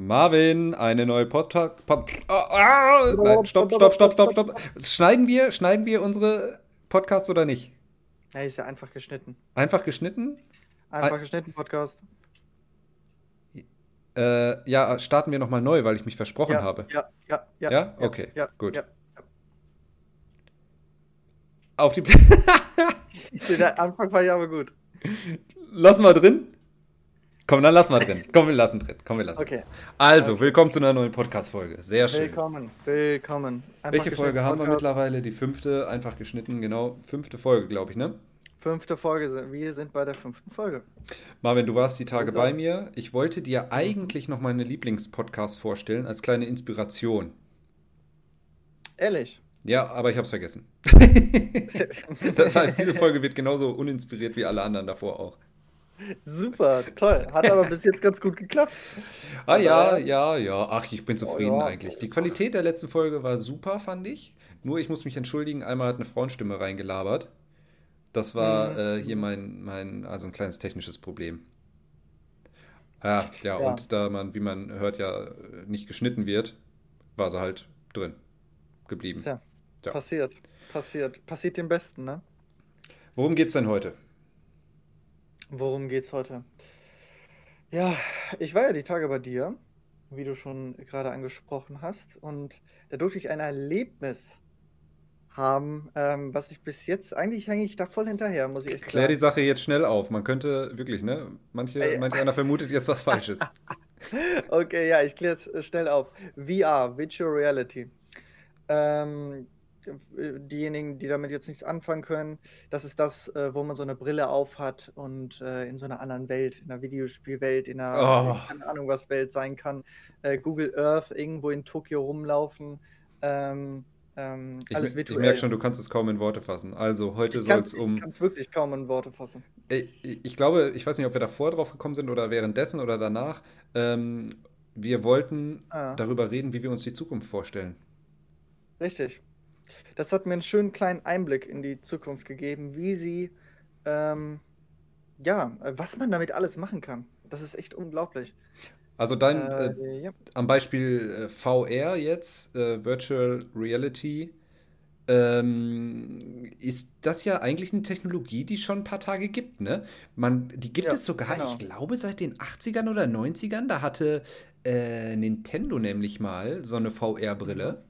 Marvin, eine neue Podcast. Pod oh, oh, nein, stopp, stopp, stopp, stopp, stopp. Schneiden wir, schneiden wir unsere Podcasts oder nicht? Ja, ist ja einfach geschnitten. Einfach geschnitten? Einfach Ein geschnitten Podcast. Äh, ja, starten wir nochmal neu, weil ich mich versprochen ja, habe. Ja, ja, ja. Ja? Okay, ja, gut. Ja, Auf die. Der Anfang war ja aber gut. Lassen wir drin. Komm, dann lassen wir drin. Komm, wir lassen drin. Komm, wir lassen. Okay. Also, okay. willkommen zu einer neuen Podcast-Folge. Sehr schön. Willkommen, willkommen. Einfach Welche Folge haben wir mittlerweile? Die fünfte, einfach geschnitten, genau. Fünfte Folge, glaube ich, ne? Fünfte Folge. Wir sind bei der fünften Folge. Marvin, du warst die Tage bei mir. Ich wollte dir eigentlich noch meine Lieblingspodcast vorstellen, als kleine Inspiration. Ehrlich? Ja, aber ich habe es vergessen. das heißt, diese Folge wird genauso uninspiriert wie alle anderen davor auch. Super, toll. Hat aber bis jetzt ganz gut geklappt. Ah ja, ja, ja. Ach, ich bin zufrieden oh, ja. eigentlich. Die Qualität der letzten Folge war super, fand ich. Nur ich muss mich entschuldigen, einmal hat eine Frauenstimme reingelabert. Das war mhm. äh, hier mein, mein, also ein kleines technisches Problem. Ja, ja, ja, und da man, wie man hört, ja nicht geschnitten wird, war sie halt drin geblieben. Tja, ja. passiert, passiert. Passiert dem Besten, ne? Worum geht's denn heute? Worum geht's heute? Ja, ich war ja die Tage bei dir, wie du schon gerade angesprochen hast, und da durfte ich ein Erlebnis haben, ähm, was ich bis jetzt, eigentlich hänge ich da voll hinterher, muss ich echt Klär die Sache jetzt schnell auf. Man könnte wirklich, ne? Manche, äh, manche einer vermutet jetzt was Falsches. okay, ja, ich kläre es äh, schnell auf. VR, Virtual Reality. Ähm, diejenigen, die damit jetzt nichts anfangen können, das ist das, äh, wo man so eine Brille aufhat und äh, in so einer anderen Welt, in einer Videospielwelt, in einer, oh. keine Ahnung was Welt sein kann. Äh, Google Earth irgendwo in Tokio rumlaufen. Ähm, ähm, alles ich, virtuell. Ich merke schon, du kannst es kaum in Worte fassen. Also heute soll es um. Ich kann es wirklich kaum in Worte fassen. Ich, ich, glaube, ich weiß nicht, ob wir davor drauf gekommen sind oder währenddessen oder danach. Ähm, wir wollten ah. darüber reden, wie wir uns die Zukunft vorstellen. Richtig. Das hat mir einen schönen kleinen Einblick in die Zukunft gegeben, wie sie, ähm, ja, was man damit alles machen kann. Das ist echt unglaublich. Also dein, äh, äh, ja. am Beispiel äh, VR jetzt, äh, Virtual Reality, ähm, ist das ja eigentlich eine Technologie, die schon ein paar Tage gibt, ne? Man, die gibt ja, es sogar, genau. ich glaube, seit den 80ern oder 90ern. Da hatte äh, Nintendo nämlich mal so eine VR-Brille.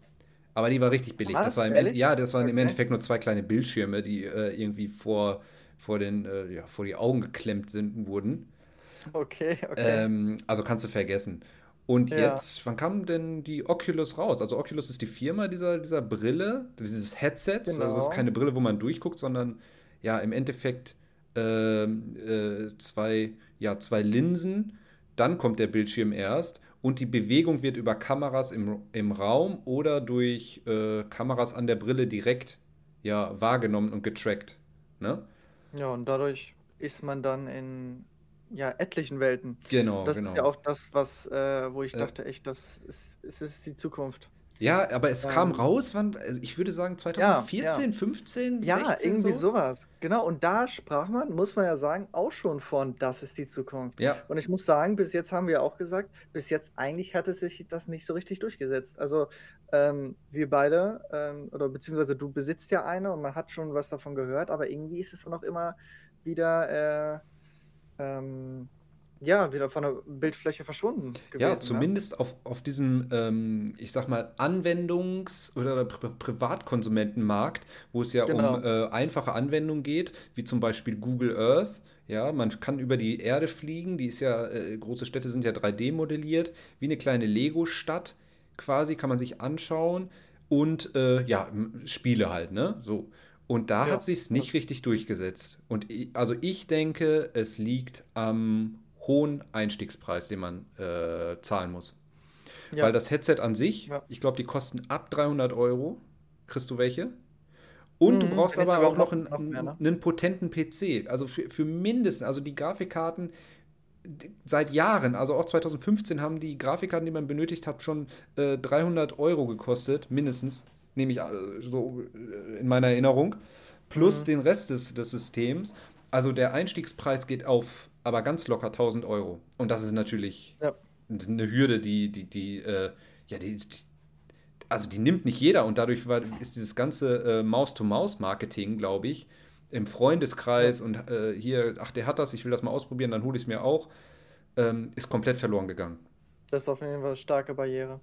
Aber die war richtig billig. Was? Das war im ja, das waren okay. im Endeffekt nur zwei kleine Bildschirme, die äh, irgendwie vor, vor, den, ja, vor die Augen geklemmt sind, wurden. Okay, okay. Ähm, also kannst du vergessen. Und ja. jetzt, wann kam denn die Oculus raus? Also Oculus ist die Firma dieser, dieser Brille, dieses Headsets. Genau. Also es ist keine Brille, wo man durchguckt, sondern ja, im Endeffekt äh, äh, zwei, ja, zwei Linsen. Dann kommt der Bildschirm erst und die Bewegung wird über Kameras im, im Raum oder durch äh, Kameras an der Brille direkt ja, wahrgenommen und getrackt. Ne? Ja, und dadurch ist man dann in ja, etlichen Welten. Genau, Das genau. ist ja auch das, was, äh, wo ich äh, dachte, echt, das ist, ist, ist die Zukunft. Ja, aber es ähm, kam raus, wann, also ich würde sagen 2014, ja, ja. 15, ja, 16 irgendwie so? sowas. Genau, und da sprach man, muss man ja sagen, auch schon von, das ist die Zukunft. Ja. Und ich muss sagen, bis jetzt haben wir auch gesagt, bis jetzt eigentlich hat es sich das nicht so richtig durchgesetzt. Also ähm, wir beide, ähm, oder beziehungsweise du besitzt ja eine und man hat schon was davon gehört, aber irgendwie ist es dann auch immer wieder äh, ähm, ja, wieder von der Bildfläche verschwunden gewesen. Ja, zumindest ne? auf, auf diesem, ähm, ich sag mal, Anwendungs- oder Pri Privatkonsumentenmarkt, wo es ja genau. um äh, einfache Anwendungen geht, wie zum Beispiel Google Earth. Ja, man kann über die Erde fliegen, die ist ja, äh, große Städte sind ja 3D modelliert, wie eine kleine Lego-Stadt quasi, kann man sich anschauen und äh, ja, Spiele halt, ne? So. Und da ja. hat sich nicht richtig durchgesetzt. Und ich, also ich denke, es liegt am hohen Einstiegspreis, den man äh, zahlen muss. Ja. Weil das Headset an sich, ja. ich glaube, die kosten ab 300 Euro. Kriegst du welche? Und mhm, du brauchst aber auch noch, einen, noch mehr, ne? einen, potenten PC. Also für, für mindestens, also die Grafikkarten seit Jahren, also auch 2015 haben die Grafikkarten, die man benötigt hat, schon äh, 300 Euro gekostet, mindestens nehme ich äh, so äh, in meiner Erinnerung, plus mhm. den Rest des, des Systems. Also der Einstiegspreis geht auf aber ganz locker 1000 Euro. Und das ist natürlich, ja. eine Hürde, die, die, die, äh, ja, die, die, also die nimmt nicht jeder und dadurch war, ist dieses ganze äh, Maus-to-Maus-Marketing, glaube ich, im Freundeskreis und äh, hier, ach, der hat das, ich will das mal ausprobieren, dann hole ich es mir auch, ähm, ist komplett verloren gegangen. Das ist auf jeden Fall eine starke Barriere.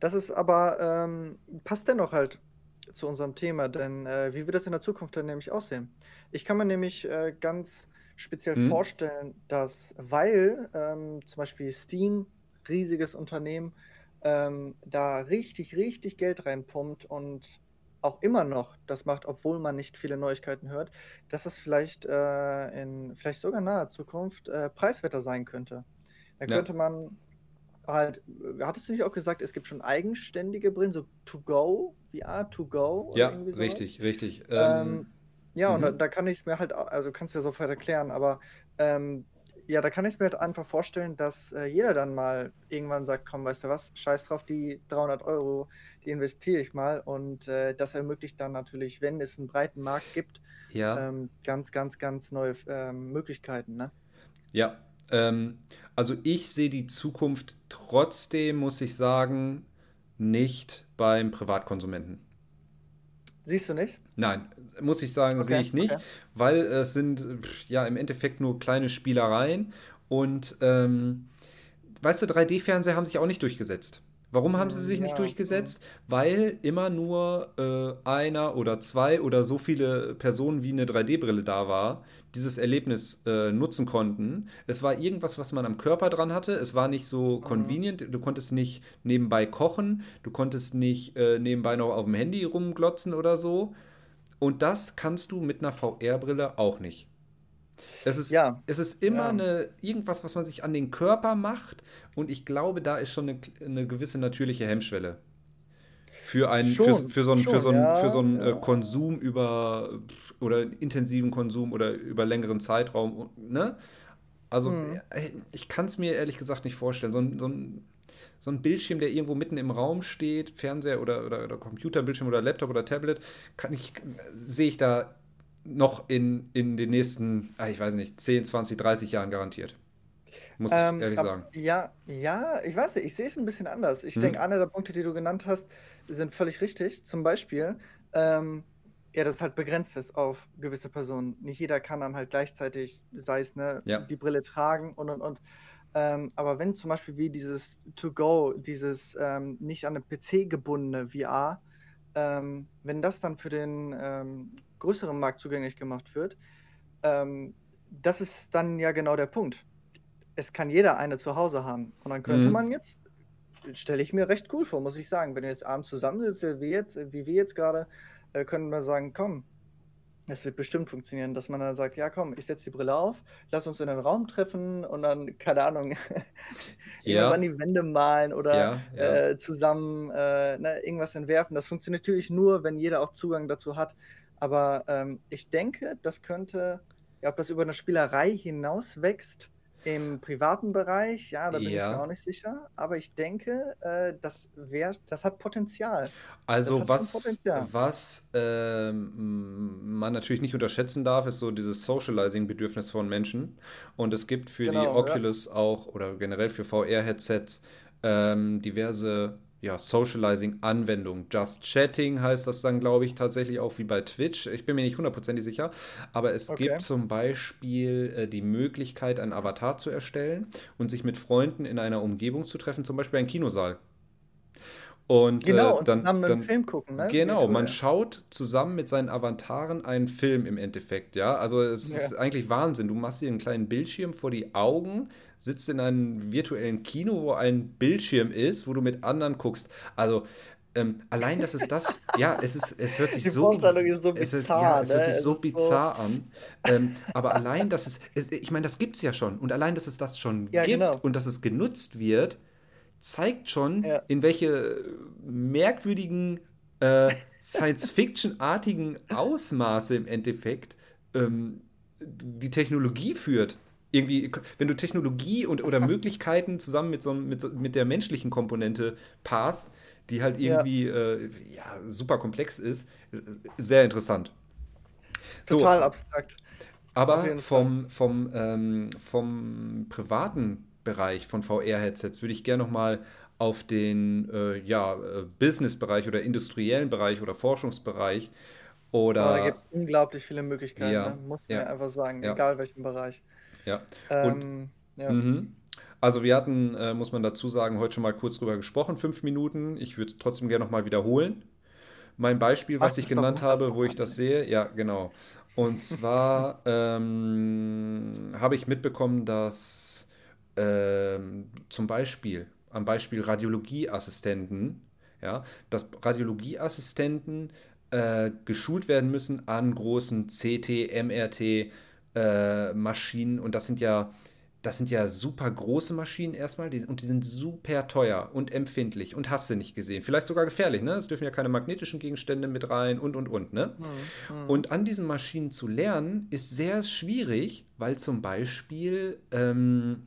Das ist aber, ähm, passt dennoch halt zu unserem Thema, denn äh, wie wird das in der Zukunft dann nämlich aussehen? Ich kann mir nämlich äh, ganz speziell mhm. vorstellen, dass, weil ähm, zum Beispiel Steam, riesiges Unternehmen, ähm, da richtig, richtig Geld reinpumpt und auch immer noch das macht, obwohl man nicht viele Neuigkeiten hört, dass es vielleicht äh, in vielleicht sogar naher Zukunft äh, preiswerter sein könnte. Da könnte ja. man halt, hattest du nicht auch gesagt, es gibt schon eigenständige Brillen, so To Go, VR To Go? Ja, richtig, richtig. Ähm, ja, und da, mhm. da, kann ich es mir halt, also kannst du ja sofort erklären, aber ähm, ja, da kann ich es mir halt einfach vorstellen, dass äh, jeder dann mal irgendwann sagt, komm, weißt du was, scheiß drauf, die 300 Euro, die investiere ich mal und äh, das ermöglicht dann natürlich, wenn es einen breiten Markt gibt, ja. ähm, ganz, ganz, ganz neue ähm, Möglichkeiten, ne? Ja, ähm, also ich sehe die Zukunft trotzdem, muss ich sagen, nicht beim Privatkonsumenten. Siehst du nicht? Nein, muss ich sagen, okay, sehe ich nicht, okay. weil es sind ja im Endeffekt nur kleine Spielereien und ähm, weißt du, 3D-Fernseher haben sich auch nicht durchgesetzt. Warum haben sie sich nicht durchgesetzt? Weil immer nur äh, einer oder zwei oder so viele Personen wie eine 3D-Brille da war, dieses Erlebnis äh, nutzen konnten. Es war irgendwas, was man am Körper dran hatte. Es war nicht so mhm. convenient. Du konntest nicht nebenbei kochen. Du konntest nicht äh, nebenbei noch auf dem Handy rumglotzen oder so. Und das kannst du mit einer VR-Brille auch nicht. Es ist, ja. es ist immer ja. eine, irgendwas, was man sich an den Körper macht. Und ich glaube, da ist schon eine, eine gewisse natürliche Hemmschwelle. Für einen, für, für, so einen, schon, für so einen, ja, für so einen äh, Konsum über oder intensiven Konsum oder über längeren Zeitraum, ne? Also, hm. ich kann es mir ehrlich gesagt nicht vorstellen. So ein, so, ein, so ein Bildschirm, der irgendwo mitten im Raum steht, Fernseher oder, oder, oder Computerbildschirm oder Laptop oder Tablet, kann ich, sehe ich da noch in, in den nächsten, ah, ich weiß nicht, 10, 20, 30 Jahren garantiert. Muss ähm, ich ehrlich ab, sagen. Ja, ja, ich weiß nicht, ich sehe es ein bisschen anders. Ich hm. denke, einer der Punkte, die du genannt hast, sind völlig richtig. Zum Beispiel, ähm, ja, dass es halt begrenzt ist auf gewisse Personen. Nicht jeder kann dann halt gleichzeitig, sei es ne, ja. die Brille tragen und und und. Ähm, aber wenn zum Beispiel wie dieses To-Go, dieses ähm, nicht an den PC gebundene VR, ähm, wenn das dann für den ähm, größeren Markt zugänglich gemacht wird, ähm, das ist dann ja genau der Punkt. Es kann jeder eine zu Hause haben. Und dann könnte mhm. man jetzt, stelle ich mir recht cool vor, muss ich sagen, wenn ihr jetzt abends zusammensitzt, wie, jetzt, wie wir jetzt gerade, äh, können wir sagen, komm, es wird bestimmt funktionieren, dass man dann sagt, ja komm, ich setze die Brille auf, lass uns in den Raum treffen und dann, keine Ahnung, irgendwas an die Wände malen oder ja, ja. Äh, zusammen äh, ne, irgendwas entwerfen. Das funktioniert natürlich nur, wenn jeder auch Zugang dazu hat. Aber ähm, ich denke, das könnte, ja, ob das über eine Spielerei hinaus wächst, im privaten Bereich, ja, da bin ja. ich mir auch nicht sicher. Aber ich denke, äh, das, wär, das hat Potenzial. Also was, Potenzial. was ähm, man natürlich nicht unterschätzen darf, ist so dieses Socializing-Bedürfnis von Menschen. Und es gibt für genau, die Oculus ja. auch oder generell für VR-Headsets ähm, diverse ja, Socializing-Anwendung. Just Chatting heißt das dann, glaube ich, tatsächlich auch wie bei Twitch. Ich bin mir nicht hundertprozentig sicher, aber es okay. gibt zum Beispiel äh, die Möglichkeit, einen Avatar zu erstellen und sich mit Freunden in einer Umgebung zu treffen, zum Beispiel ein Kinosaal. Und, genau, äh, dann, zusammen dann, einen Film gucken, ne? Genau, man schaut zusammen mit seinen Avataren einen Film im Endeffekt, ja. Also es ja. ist eigentlich Wahnsinn. Du machst dir einen kleinen Bildschirm vor die Augen, sitzt in einem virtuellen Kino, wo ein Bildschirm ist, wo du mit anderen guckst. Also ähm, allein, dass es das, ja, es ist, es hört sich Die so, ist so bizarr, es ist, ja, es hört sich ne? so bizarr so an. Ähm, aber allein, dass es, es ich meine, das gibt es ja schon. Und allein, dass es das schon ja, gibt genau. und dass es genutzt wird, zeigt schon, ja. in welche merkwürdigen äh, Science-Fiction-artigen Ausmaße im Endeffekt ähm, die Technologie führt. Irgendwie, wenn du Technologie und, oder Möglichkeiten zusammen mit, so, mit, mit der menschlichen Komponente passt, die halt irgendwie ja. Äh, ja super komplex ist, äh, sehr interessant. Total so, abstrakt. Aber vom, vom, ähm, vom privaten Bereich von VR-Headsets würde ich gerne nochmal auf den äh, ja, äh, Business-Bereich oder industriellen Bereich oder Forschungsbereich oder. Oh, da gibt es unglaublich viele Möglichkeiten, ja, ne? muss man ja, einfach sagen, ja. egal welchen Bereich. Ja. Ähm, ja. Mhm. Also wir hatten, äh, muss man dazu sagen, heute schon mal kurz drüber gesprochen, fünf Minuten. Ich würde trotzdem gerne nochmal wiederholen. Mein Beispiel, was Ach, ich genannt habe, wo ich das sehe, ja, genau. Und zwar ähm, habe ich mitbekommen, dass ähm, zum Beispiel am Beispiel Radiologieassistenten, ja, dass Radiologieassistenten äh, geschult werden müssen an großen CT, MRT äh, Maschinen und das sind ja das sind ja super große Maschinen erstmal die, und die sind super teuer und empfindlich und hast du nicht gesehen. Vielleicht sogar gefährlich, ne? Es dürfen ja keine magnetischen Gegenstände mit rein und und und, ne? Mhm. mhm. Und an diesen Maschinen zu lernen ist sehr schwierig, weil zum Beispiel ähm,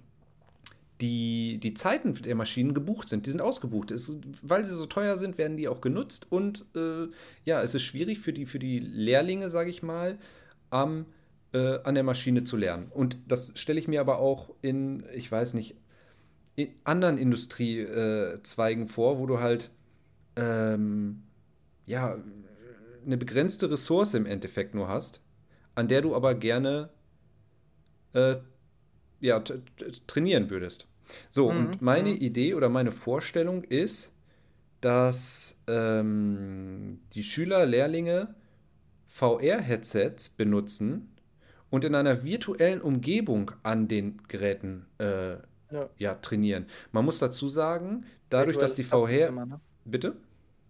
die, die Zeiten der Maschinen gebucht sind. Die sind ausgebucht. Es, weil sie so teuer sind, werden die auch genutzt. Und äh, ja, es ist schwierig für die, für die Lehrlinge, sage ich mal, am, äh, an der Maschine zu lernen. Und das stelle ich mir aber auch in, ich weiß nicht, in anderen Industriezweigen äh, vor, wo du halt ähm, ja, eine begrenzte Ressource im Endeffekt nur hast, an der du aber gerne äh, ja, trainieren würdest. So, mhm. und meine mhm. Idee oder meine Vorstellung ist, dass ähm, die Schüler, Lehrlinge VR-Headsets benutzen und in einer virtuellen Umgebung an den Geräten äh, ja. ja. trainieren. Man muss dazu sagen, dadurch, dass die VR. Ne? Bitte?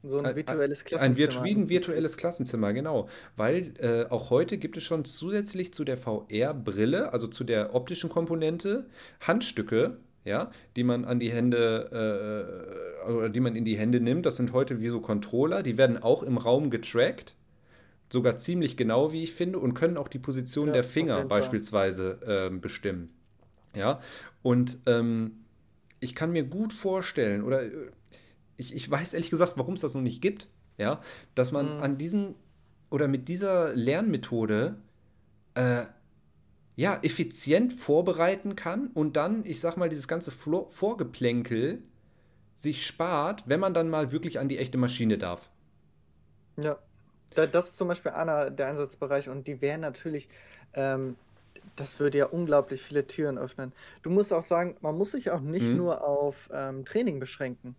So ein virtuelles Klassenzimmer. Ein, ein virtuelles Klassenzimmer, genau. Weil äh, auch heute gibt es schon zusätzlich zu der VR-Brille, also zu der optischen Komponente, Handstücke, ja, die man an die Hände äh, oder die man in die Hände nimmt. Das sind heute wie so Controller, die werden auch im Raum getrackt, sogar ziemlich genau, wie ich finde, und können auch die Position ja, der Finger beispielsweise äh, bestimmen. Ja, und ähm, ich kann mir gut vorstellen, oder äh, ich, ich weiß ehrlich gesagt, warum es das noch nicht gibt, ja, dass man mhm. an diesen oder mit dieser Lernmethode äh, ja, effizient vorbereiten kann und dann, ich sag mal, dieses ganze Vorgeplänkel sich spart, wenn man dann mal wirklich an die echte Maschine darf. Ja, das ist zum Beispiel einer der Einsatzbereiche und die wären natürlich, ähm, das würde ja unglaublich viele Türen öffnen. Du musst auch sagen, man muss sich auch nicht mhm. nur auf ähm, Training beschränken.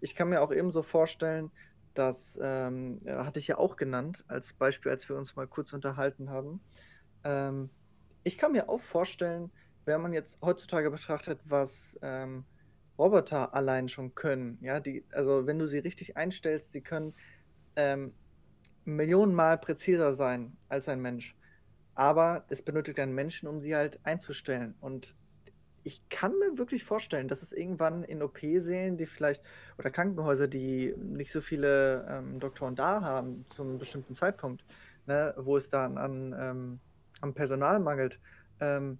Ich kann mir auch ebenso vorstellen, das ähm, hatte ich ja auch genannt als Beispiel, als wir uns mal kurz unterhalten haben. Ähm, ich kann mir auch vorstellen, wenn man jetzt heutzutage betrachtet, was ähm, Roboter allein schon können, ja, die, also wenn du sie richtig einstellst, die können ähm, Millionenmal präziser sein als ein Mensch. Aber es benötigt einen Menschen, um sie halt einzustellen. Und ich kann mir wirklich vorstellen, dass es irgendwann in OP-Sälen, die vielleicht, oder Krankenhäuser, die nicht so viele ähm, Doktoren da haben, zum bestimmten Zeitpunkt, ne, wo es dann an ähm, am Personal mangelt, ähm,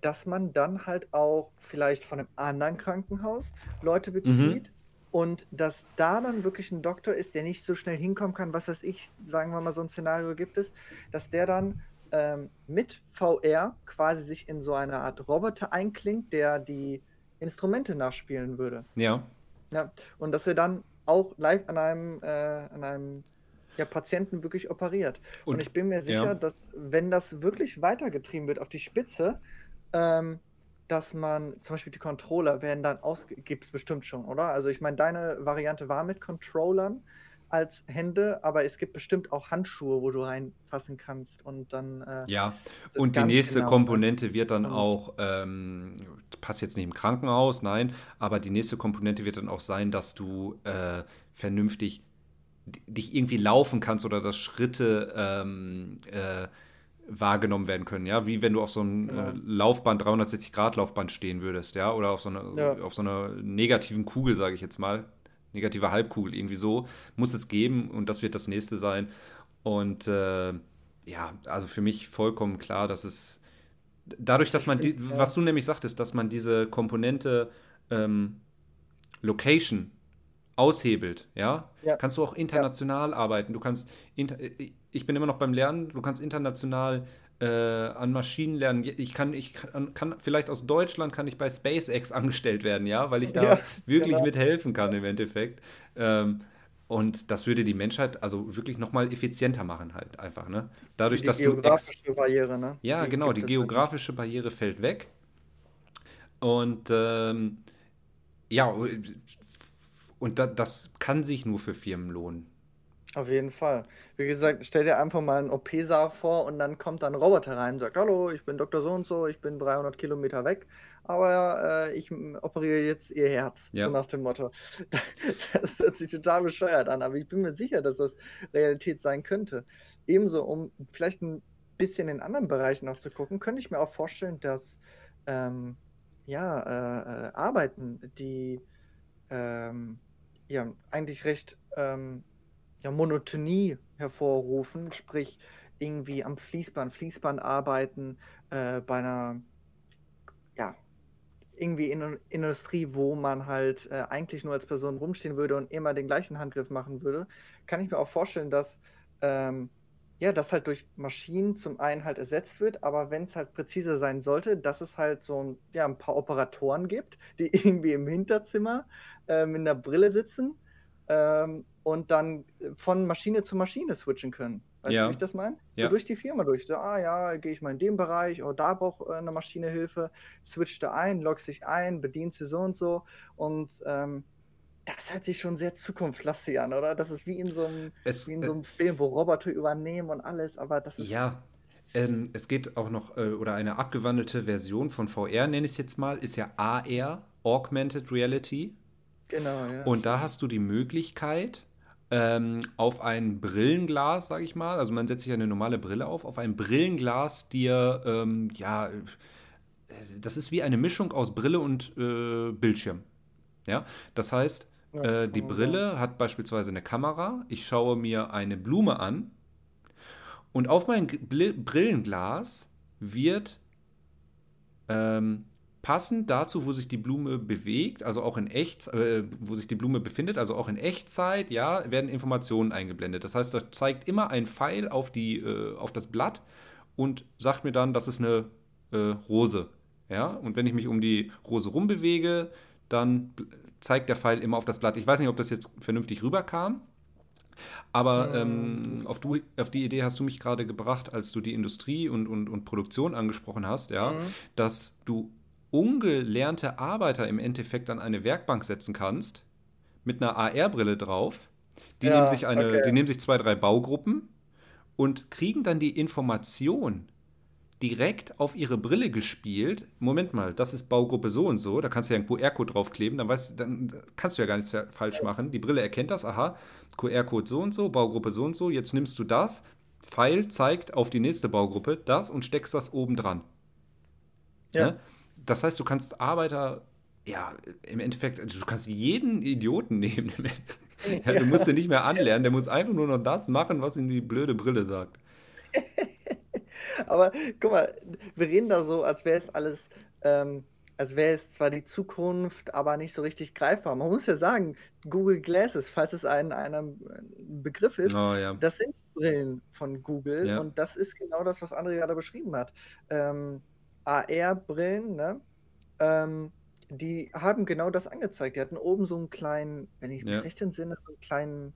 dass man dann halt auch vielleicht von einem anderen Krankenhaus Leute mhm. bezieht mhm. und dass da dann wirklich ein Doktor ist, der nicht so schnell hinkommen kann, was weiß ich, sagen wir mal, so ein Szenario gibt es, dass der dann ähm, mit VR quasi sich in so eine Art Roboter einklingt, der die Instrumente nachspielen würde. Ja. Ja, und dass er dann auch live an einem, äh, an einem ja, Patienten wirklich operiert. Und, und ich bin mir sicher, ja. dass wenn das wirklich weitergetrieben wird auf die Spitze, ähm, dass man zum Beispiel die Controller werden dann aus, gibt es bestimmt schon, oder? Also ich meine, deine Variante war mit Controllern als Hände, aber es gibt bestimmt auch Handschuhe, wo du reinfassen kannst und dann. Äh, ja, und die nächste genau Komponente wird dann auch, ähm, passt jetzt nicht im Krankenhaus, nein, aber die nächste Komponente wird dann auch sein, dass du äh, vernünftig dich irgendwie laufen kannst oder dass Schritte ähm, äh, wahrgenommen werden können, ja, wie wenn du auf so einem ja. äh, Laufband, 360 Grad Laufband stehen würdest, ja, oder auf so einer, ja. auf so einer negativen Kugel, sage ich jetzt mal, negative Halbkugel, irgendwie so, muss es geben und das wird das nächste sein. Und äh, ja, also für mich vollkommen klar, dass es dadurch, dass man, die, was du nämlich sagtest, dass man diese Komponente ähm, Location aushebelt, ja? ja. kannst du auch international ja. arbeiten. Du kannst, inter, ich bin immer noch beim Lernen, du kannst international äh, an Maschinen lernen. Ich kann, ich kann, kann, vielleicht aus Deutschland kann ich bei SpaceX angestellt werden, ja, weil ich da ja, wirklich genau. mithelfen kann im Endeffekt. Ähm, und das würde die Menschheit also wirklich nochmal effizienter machen, halt einfach, ne? Dadurch, die dass du. Geografische Barriere, ne? Ja, die genau, die geografische nicht. Barriere fällt weg. Und ähm, ja, und da, das kann sich nur für Firmen lohnen. Auf jeden Fall. Wie gesagt, stell dir einfach mal einen OP-Saal vor und dann kommt dann ein Roboter rein und sagt, hallo, ich bin Dr. So und so, ich bin 300 Kilometer weg, aber äh, ich operiere jetzt Ihr Herz, ja. so nach dem Motto. Das hört sich total bescheuert an, aber ich bin mir sicher, dass das Realität sein könnte. Ebenso, um vielleicht ein bisschen in anderen Bereichen noch zu gucken, könnte ich mir auch vorstellen, dass ähm, ja, äh, äh, Arbeiten, die ähm, ja eigentlich recht ähm, ja, Monotonie hervorrufen, sprich irgendwie am Fließband, Fließband arbeiten, äh, bei einer, ja, irgendwie in Industrie, wo man halt äh, eigentlich nur als Person rumstehen würde und immer den gleichen Handgriff machen würde, kann ich mir auch vorstellen, dass ähm, ja, das halt durch Maschinen zum einen halt ersetzt wird, aber wenn es halt präziser sein sollte, dass es halt so ein, ja, ein paar Operatoren gibt, die irgendwie im Hinterzimmer äh, mit einer Brille sitzen ähm, und dann äh, von Maschine zu Maschine switchen können. Weißt ja. du, wie ich das meine? Ja. So durch die Firma durch. So, ah ja, gehe ich mal in den Bereich, oder oh, da braucht äh, eine Maschine Hilfe, switcht da ein, loggst sich ein, bedient sie so und so. Und ähm, das hört sich schon sehr zukunftslastig an, oder? Das ist wie in so einem, es, wie in so einem äh, Film, wo Roboter übernehmen und alles, aber das ist. Ja, ähm, es geht auch noch, äh, oder eine abgewandelte Version von VR, nenne ich es jetzt mal, ist ja AR, Augmented Reality. Genau, ja. Und da hast du die Möglichkeit, ähm, auf ein Brillenglas, sage ich mal, also man setzt sich eine normale Brille auf, auf ein Brillenglas dir, ähm, ja, das ist wie eine Mischung aus Brille und äh, Bildschirm. Ja, das heißt, äh, die Brille hat beispielsweise eine Kamera, ich schaue mir eine Blume an und auf mein Brillenglas wird ähm, passend dazu, wo sich die Blume bewegt, also auch in echt, äh, wo sich die Blume befindet, also auch in Echtzeit, ja, werden Informationen eingeblendet. Das heißt, da zeigt immer ein Pfeil auf, die, äh, auf das Blatt und sagt mir dann, das ist eine äh, Rose. Ja, und wenn ich mich um die Rose rumbewege, dann zeigt der Pfeil immer auf das Blatt. Ich weiß nicht, ob das jetzt vernünftig rüberkam. Aber ähm, auf, du, auf, die Idee hast du mich gerade gebracht, als du die Industrie und, und, und Produktion angesprochen hast, ja, mhm. dass du ungelernte Arbeiter im Endeffekt an eine Werkbank setzen kannst, mit einer AR-Brille drauf. Die, ja, nehmen sich eine, okay. die nehmen sich zwei, drei Baugruppen und kriegen dann die Information direkt auf ihre Brille gespielt. Moment mal, das ist Baugruppe so und so, da kannst du ja einen QR-Code draufkleben, dann, weißt, dann kannst du ja gar nichts falsch machen. Die Brille erkennt das, aha, QR-Code so und so, Baugruppe so und so, jetzt nimmst du das, Pfeil zeigt auf die nächste Baugruppe das und steckst das oben dran. Ja. Ne? Das heißt, du kannst Arbeiter, ja, im Endeffekt, also du kannst jeden Idioten nehmen. ja, du musst ihn nicht mehr anlernen, der muss einfach nur noch das machen, was ihm die blöde Brille sagt. Aber guck mal, wir reden da so, als wäre es alles, ähm, als wäre es zwar die Zukunft, aber nicht so richtig greifbar. Man muss ja sagen, Google Glasses, falls es ein, ein Begriff ist, oh, ja. das sind Brillen von Google ja. und das ist genau das, was André gerade beschrieben hat. Ähm, AR-Brillen, ne? Ähm, die haben genau das angezeigt. Die hatten oben so einen kleinen, wenn ich mich ja. recht entsinne, so einen kleinen,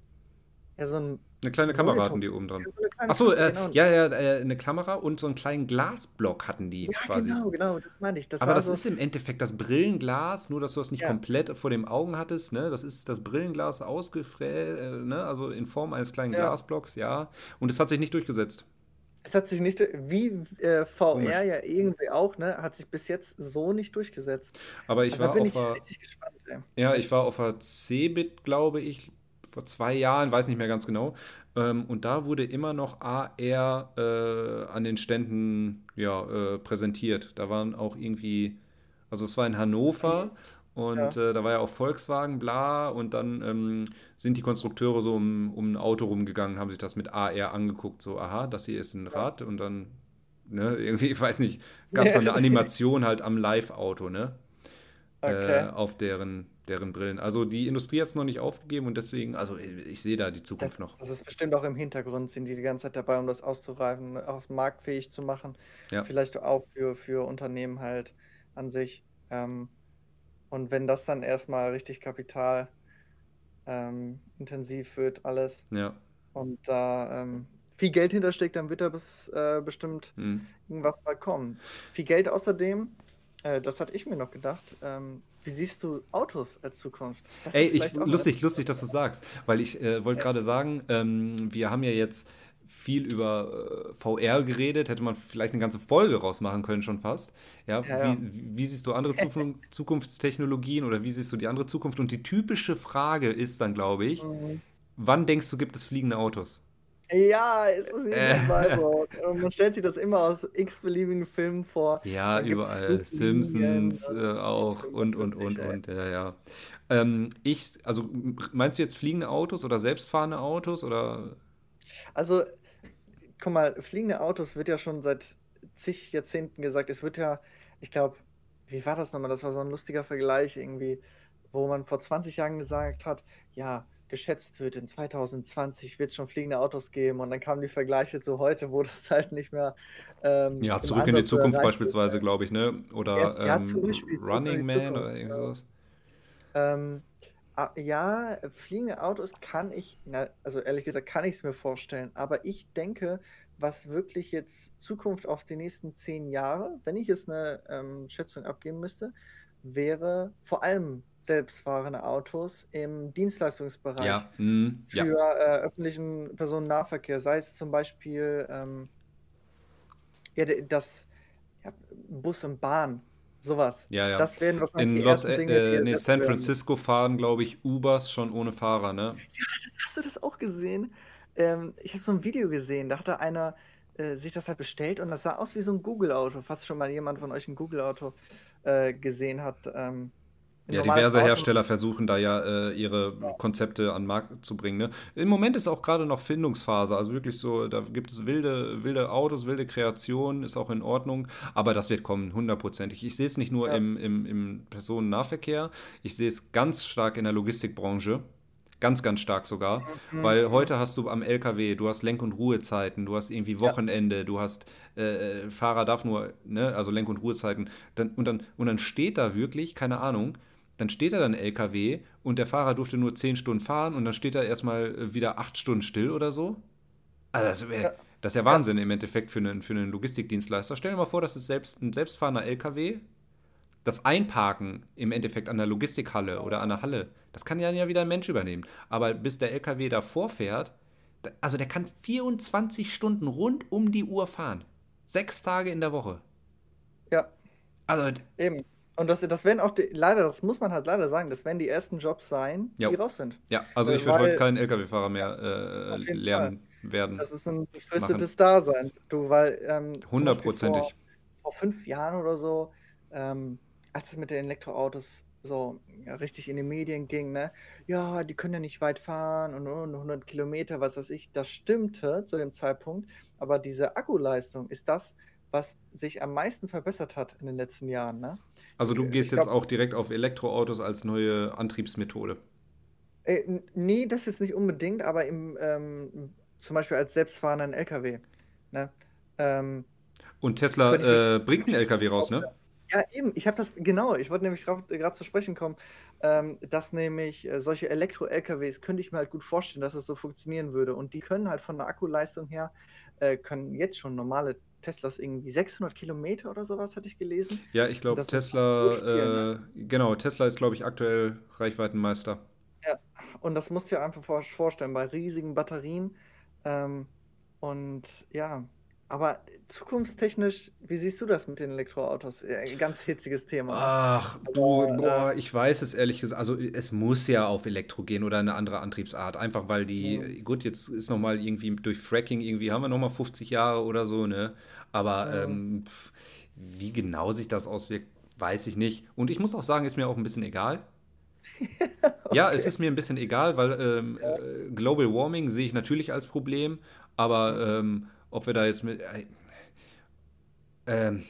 ja, so ein eine kleine Kamera hatten die oben dran. Ja, so Achso, äh, genau. ja, ja, äh, eine Kamera und so einen kleinen Glasblock hatten die ja, quasi. Genau, genau, das meine ich. Das Aber das so ist im Endeffekt das Brillenglas, nur dass du das nicht ja. komplett vor den Augen hattest. Ne? Das ist das Brillenglas ausgefräst, äh, ne? also in Form eines kleinen. Glasblocks, ja. Und es hat sich nicht durchgesetzt. Es hat sich nicht, wie äh, VR Komisch. ja irgendwie auch, ne, hat sich bis jetzt so nicht durchgesetzt. Aber ich also war auf a, gespannt, Ja, ich war auf der Cebit, glaube ich, vor zwei Jahren, weiß nicht mehr ganz genau. Ähm, und da wurde immer noch AR äh, an den Ständen ja, äh, präsentiert. Da waren auch irgendwie, also es war in Hannover. Mhm. Und ja. äh, da war ja auch Volkswagen, bla. Und dann ähm, sind die Konstrukteure so um, um ein Auto rumgegangen, haben sich das mit AR angeguckt. So, aha, das hier ist ein Rad. Und dann, ne, irgendwie, ich weiß nicht, gab es eine Animation halt am Live-Auto, ne? Okay. Äh, auf deren deren Brillen. Also die Industrie hat es noch nicht aufgegeben und deswegen, also ich sehe da die Zukunft das, noch. Das ist bestimmt auch im Hintergrund, sind die die ganze Zeit dabei, um das auszureifen, auch marktfähig zu machen. Ja. Vielleicht auch für, für Unternehmen halt an sich. Ähm, und wenn das dann erstmal richtig Kapital ähm, wird, alles. Ja. Und da ähm, viel Geld hintersteckt, dann wird da bis, äh, bestimmt mhm. irgendwas mal kommen. Viel Geld außerdem, äh, das hatte ich mir noch gedacht, ähm, wie siehst du Autos als Zukunft? Das Ey, ich, lustig, lustig, dass du sagst, weil ich äh, wollte ja. gerade sagen, ähm, wir haben ja jetzt viel über äh, VR geredet, hätte man vielleicht eine ganze Folge rausmachen können schon fast. Ja, ja, wie, wie, siehst du andere Zukunftstechnologien oder wie siehst du die andere Zukunft? Und die typische Frage ist dann, glaube ich, mhm. wann denkst du, gibt es fliegende Autos? Ja, ist es jedes Mal so. Man stellt sich das immer aus x-beliebigen Filmen vor. Ja, überall. Simpsons äh, auch und, und, und, und, ja, ja. Ähm, ich, also meinst du jetzt fliegende Autos oder selbstfahrende Autos oder? Also, guck mal, fliegende Autos wird ja schon seit zig Jahrzehnten gesagt. Es wird ja, ich glaube, wie war das nochmal? Das war so ein lustiger Vergleich irgendwie, wo man vor 20 Jahren gesagt hat, ja, geschätzt wird, in 2020 wird es schon fliegende Autos geben und dann kamen die Vergleiche zu heute, wo das halt nicht mehr. Ähm, ja, zurück in die Zukunft beispielsweise, glaube ich, ne? Oder ja, ähm, Running Man oder irgendwas. Ähm, ja, fliegende Autos kann ich, na, also ehrlich gesagt, kann ich es mir vorstellen, aber ich denke, was wirklich jetzt Zukunft auf die nächsten zehn Jahre, wenn ich jetzt eine ähm, Schätzung abgeben müsste, wäre vor allem selbstfahrende Autos im Dienstleistungsbereich ja. Mm, für ja. äh, öffentlichen Personennahverkehr, sei es zum Beispiel ähm, ja, das ja, Bus und Bahn, sowas. Ja, ja. Das werden wahrscheinlich In Los, Dinge, äh, nee, San Francisco werden. fahren, glaube ich, Ubers schon ohne Fahrer, ne? Ja, das, hast du das auch gesehen? Ähm, ich habe so ein Video gesehen, da hatte einer äh, sich das halt bestellt und das sah aus wie so ein Google-Auto. Fast schon mal jemand von euch ein Google-Auto äh, gesehen hat. Ähm, ja, diverse Hersteller versuchen da ja äh, ihre ja. Konzepte an den Markt zu bringen. Ne? Im Moment ist auch gerade noch Findungsphase, also wirklich so, da gibt es wilde, wilde Autos, wilde Kreationen, ist auch in Ordnung, aber das wird kommen, hundertprozentig. Ich sehe es nicht nur ja. im, im, im Personennahverkehr, ich sehe es ganz stark in der Logistikbranche. Ganz, ganz stark sogar. Mhm. Weil heute hast du am LKW, du hast Lenk- und Ruhezeiten, du hast irgendwie Wochenende, du hast äh, Fahrer darf nur, ne, also Lenk- und Ruhezeiten. Dann, und, dann, und dann steht da wirklich, keine Ahnung, dann steht da dann LKW und der Fahrer durfte nur 10 Stunden fahren und dann steht er erstmal äh, wieder 8 Stunden still oder so. Also das, wär, ja. das ist ja Wahnsinn ja. im Endeffekt für einen, für einen Logistikdienstleister. Stell dir mal vor, das ist selbst ein selbstfahrender LKW. Das Einparken im Endeffekt an der Logistikhalle oder an der Halle, das kann ja wieder ein Mensch übernehmen. Aber bis der LKW da vorfährt, also der kann 24 Stunden rund um die Uhr fahren. Sechs Tage in der Woche. Ja. Also eben. Und das, das werden auch, die, leider, das muss man halt leider sagen, das werden die ersten Jobs sein, die raus sind. Ja, also ich würde heute keinen LKW-Fahrer mehr äh, lernen Fall. werden. Das ist ein befristetes Dasein. Du, weil. Ähm, Hundertprozentig. Vor, vor, fünf Jahren oder so, ähm, als es mit den Elektroautos so ja, richtig in die Medien ging, ne? Ja, die können ja nicht weit fahren und, und 100 Kilometer, was weiß ich. Das stimmte zu dem Zeitpunkt, aber diese Akkuleistung ist das, was sich am meisten verbessert hat in den letzten Jahren. Ne? Also du gehst glaub, jetzt auch direkt auf Elektroautos als neue Antriebsmethode? Äh, nee, das jetzt nicht unbedingt, aber im, ähm, zum Beispiel als selbstfahrenden LKW. Ne? Ähm, Und Tesla äh, bringt einen LKW raus, ne? Ja, eben. Ich habe das, genau, ich wollte nämlich gerade zu sprechen kommen, ähm, dass nämlich äh, solche Elektro-LKWs könnte ich mir halt gut vorstellen, dass es so funktionieren würde. Und die können halt von der Akkuleistung her, äh, können jetzt schon normale Teslas irgendwie 600 Kilometer oder sowas, hatte ich gelesen. Ja, ich glaube, Tesla, viel, ne? äh, genau, Tesla ist, glaube ich, aktuell Reichweitenmeister. Ja, und das musst du dir einfach vorstellen, bei riesigen Batterien. Ähm, und ja, aber zukunftstechnisch, wie siehst du das mit den Elektroautos? Ein ganz hitziges Thema. Ach, du, Aber, boah, äh, ich weiß es ehrlich gesagt. Also es muss ja auf Elektro gehen oder eine andere Antriebsart. Einfach weil die, mhm. gut, jetzt ist nochmal irgendwie durch Fracking, irgendwie haben wir nochmal 50 Jahre oder so, ne? Aber mhm. ähm, wie genau sich das auswirkt, weiß ich nicht. Und ich muss auch sagen, ist mir auch ein bisschen egal. okay. Ja, es ist mir ein bisschen egal, weil ähm, ja. Äh, Global Warming sehe ich natürlich als Problem, aber ähm, ob wir da jetzt mit. Äh, ähm,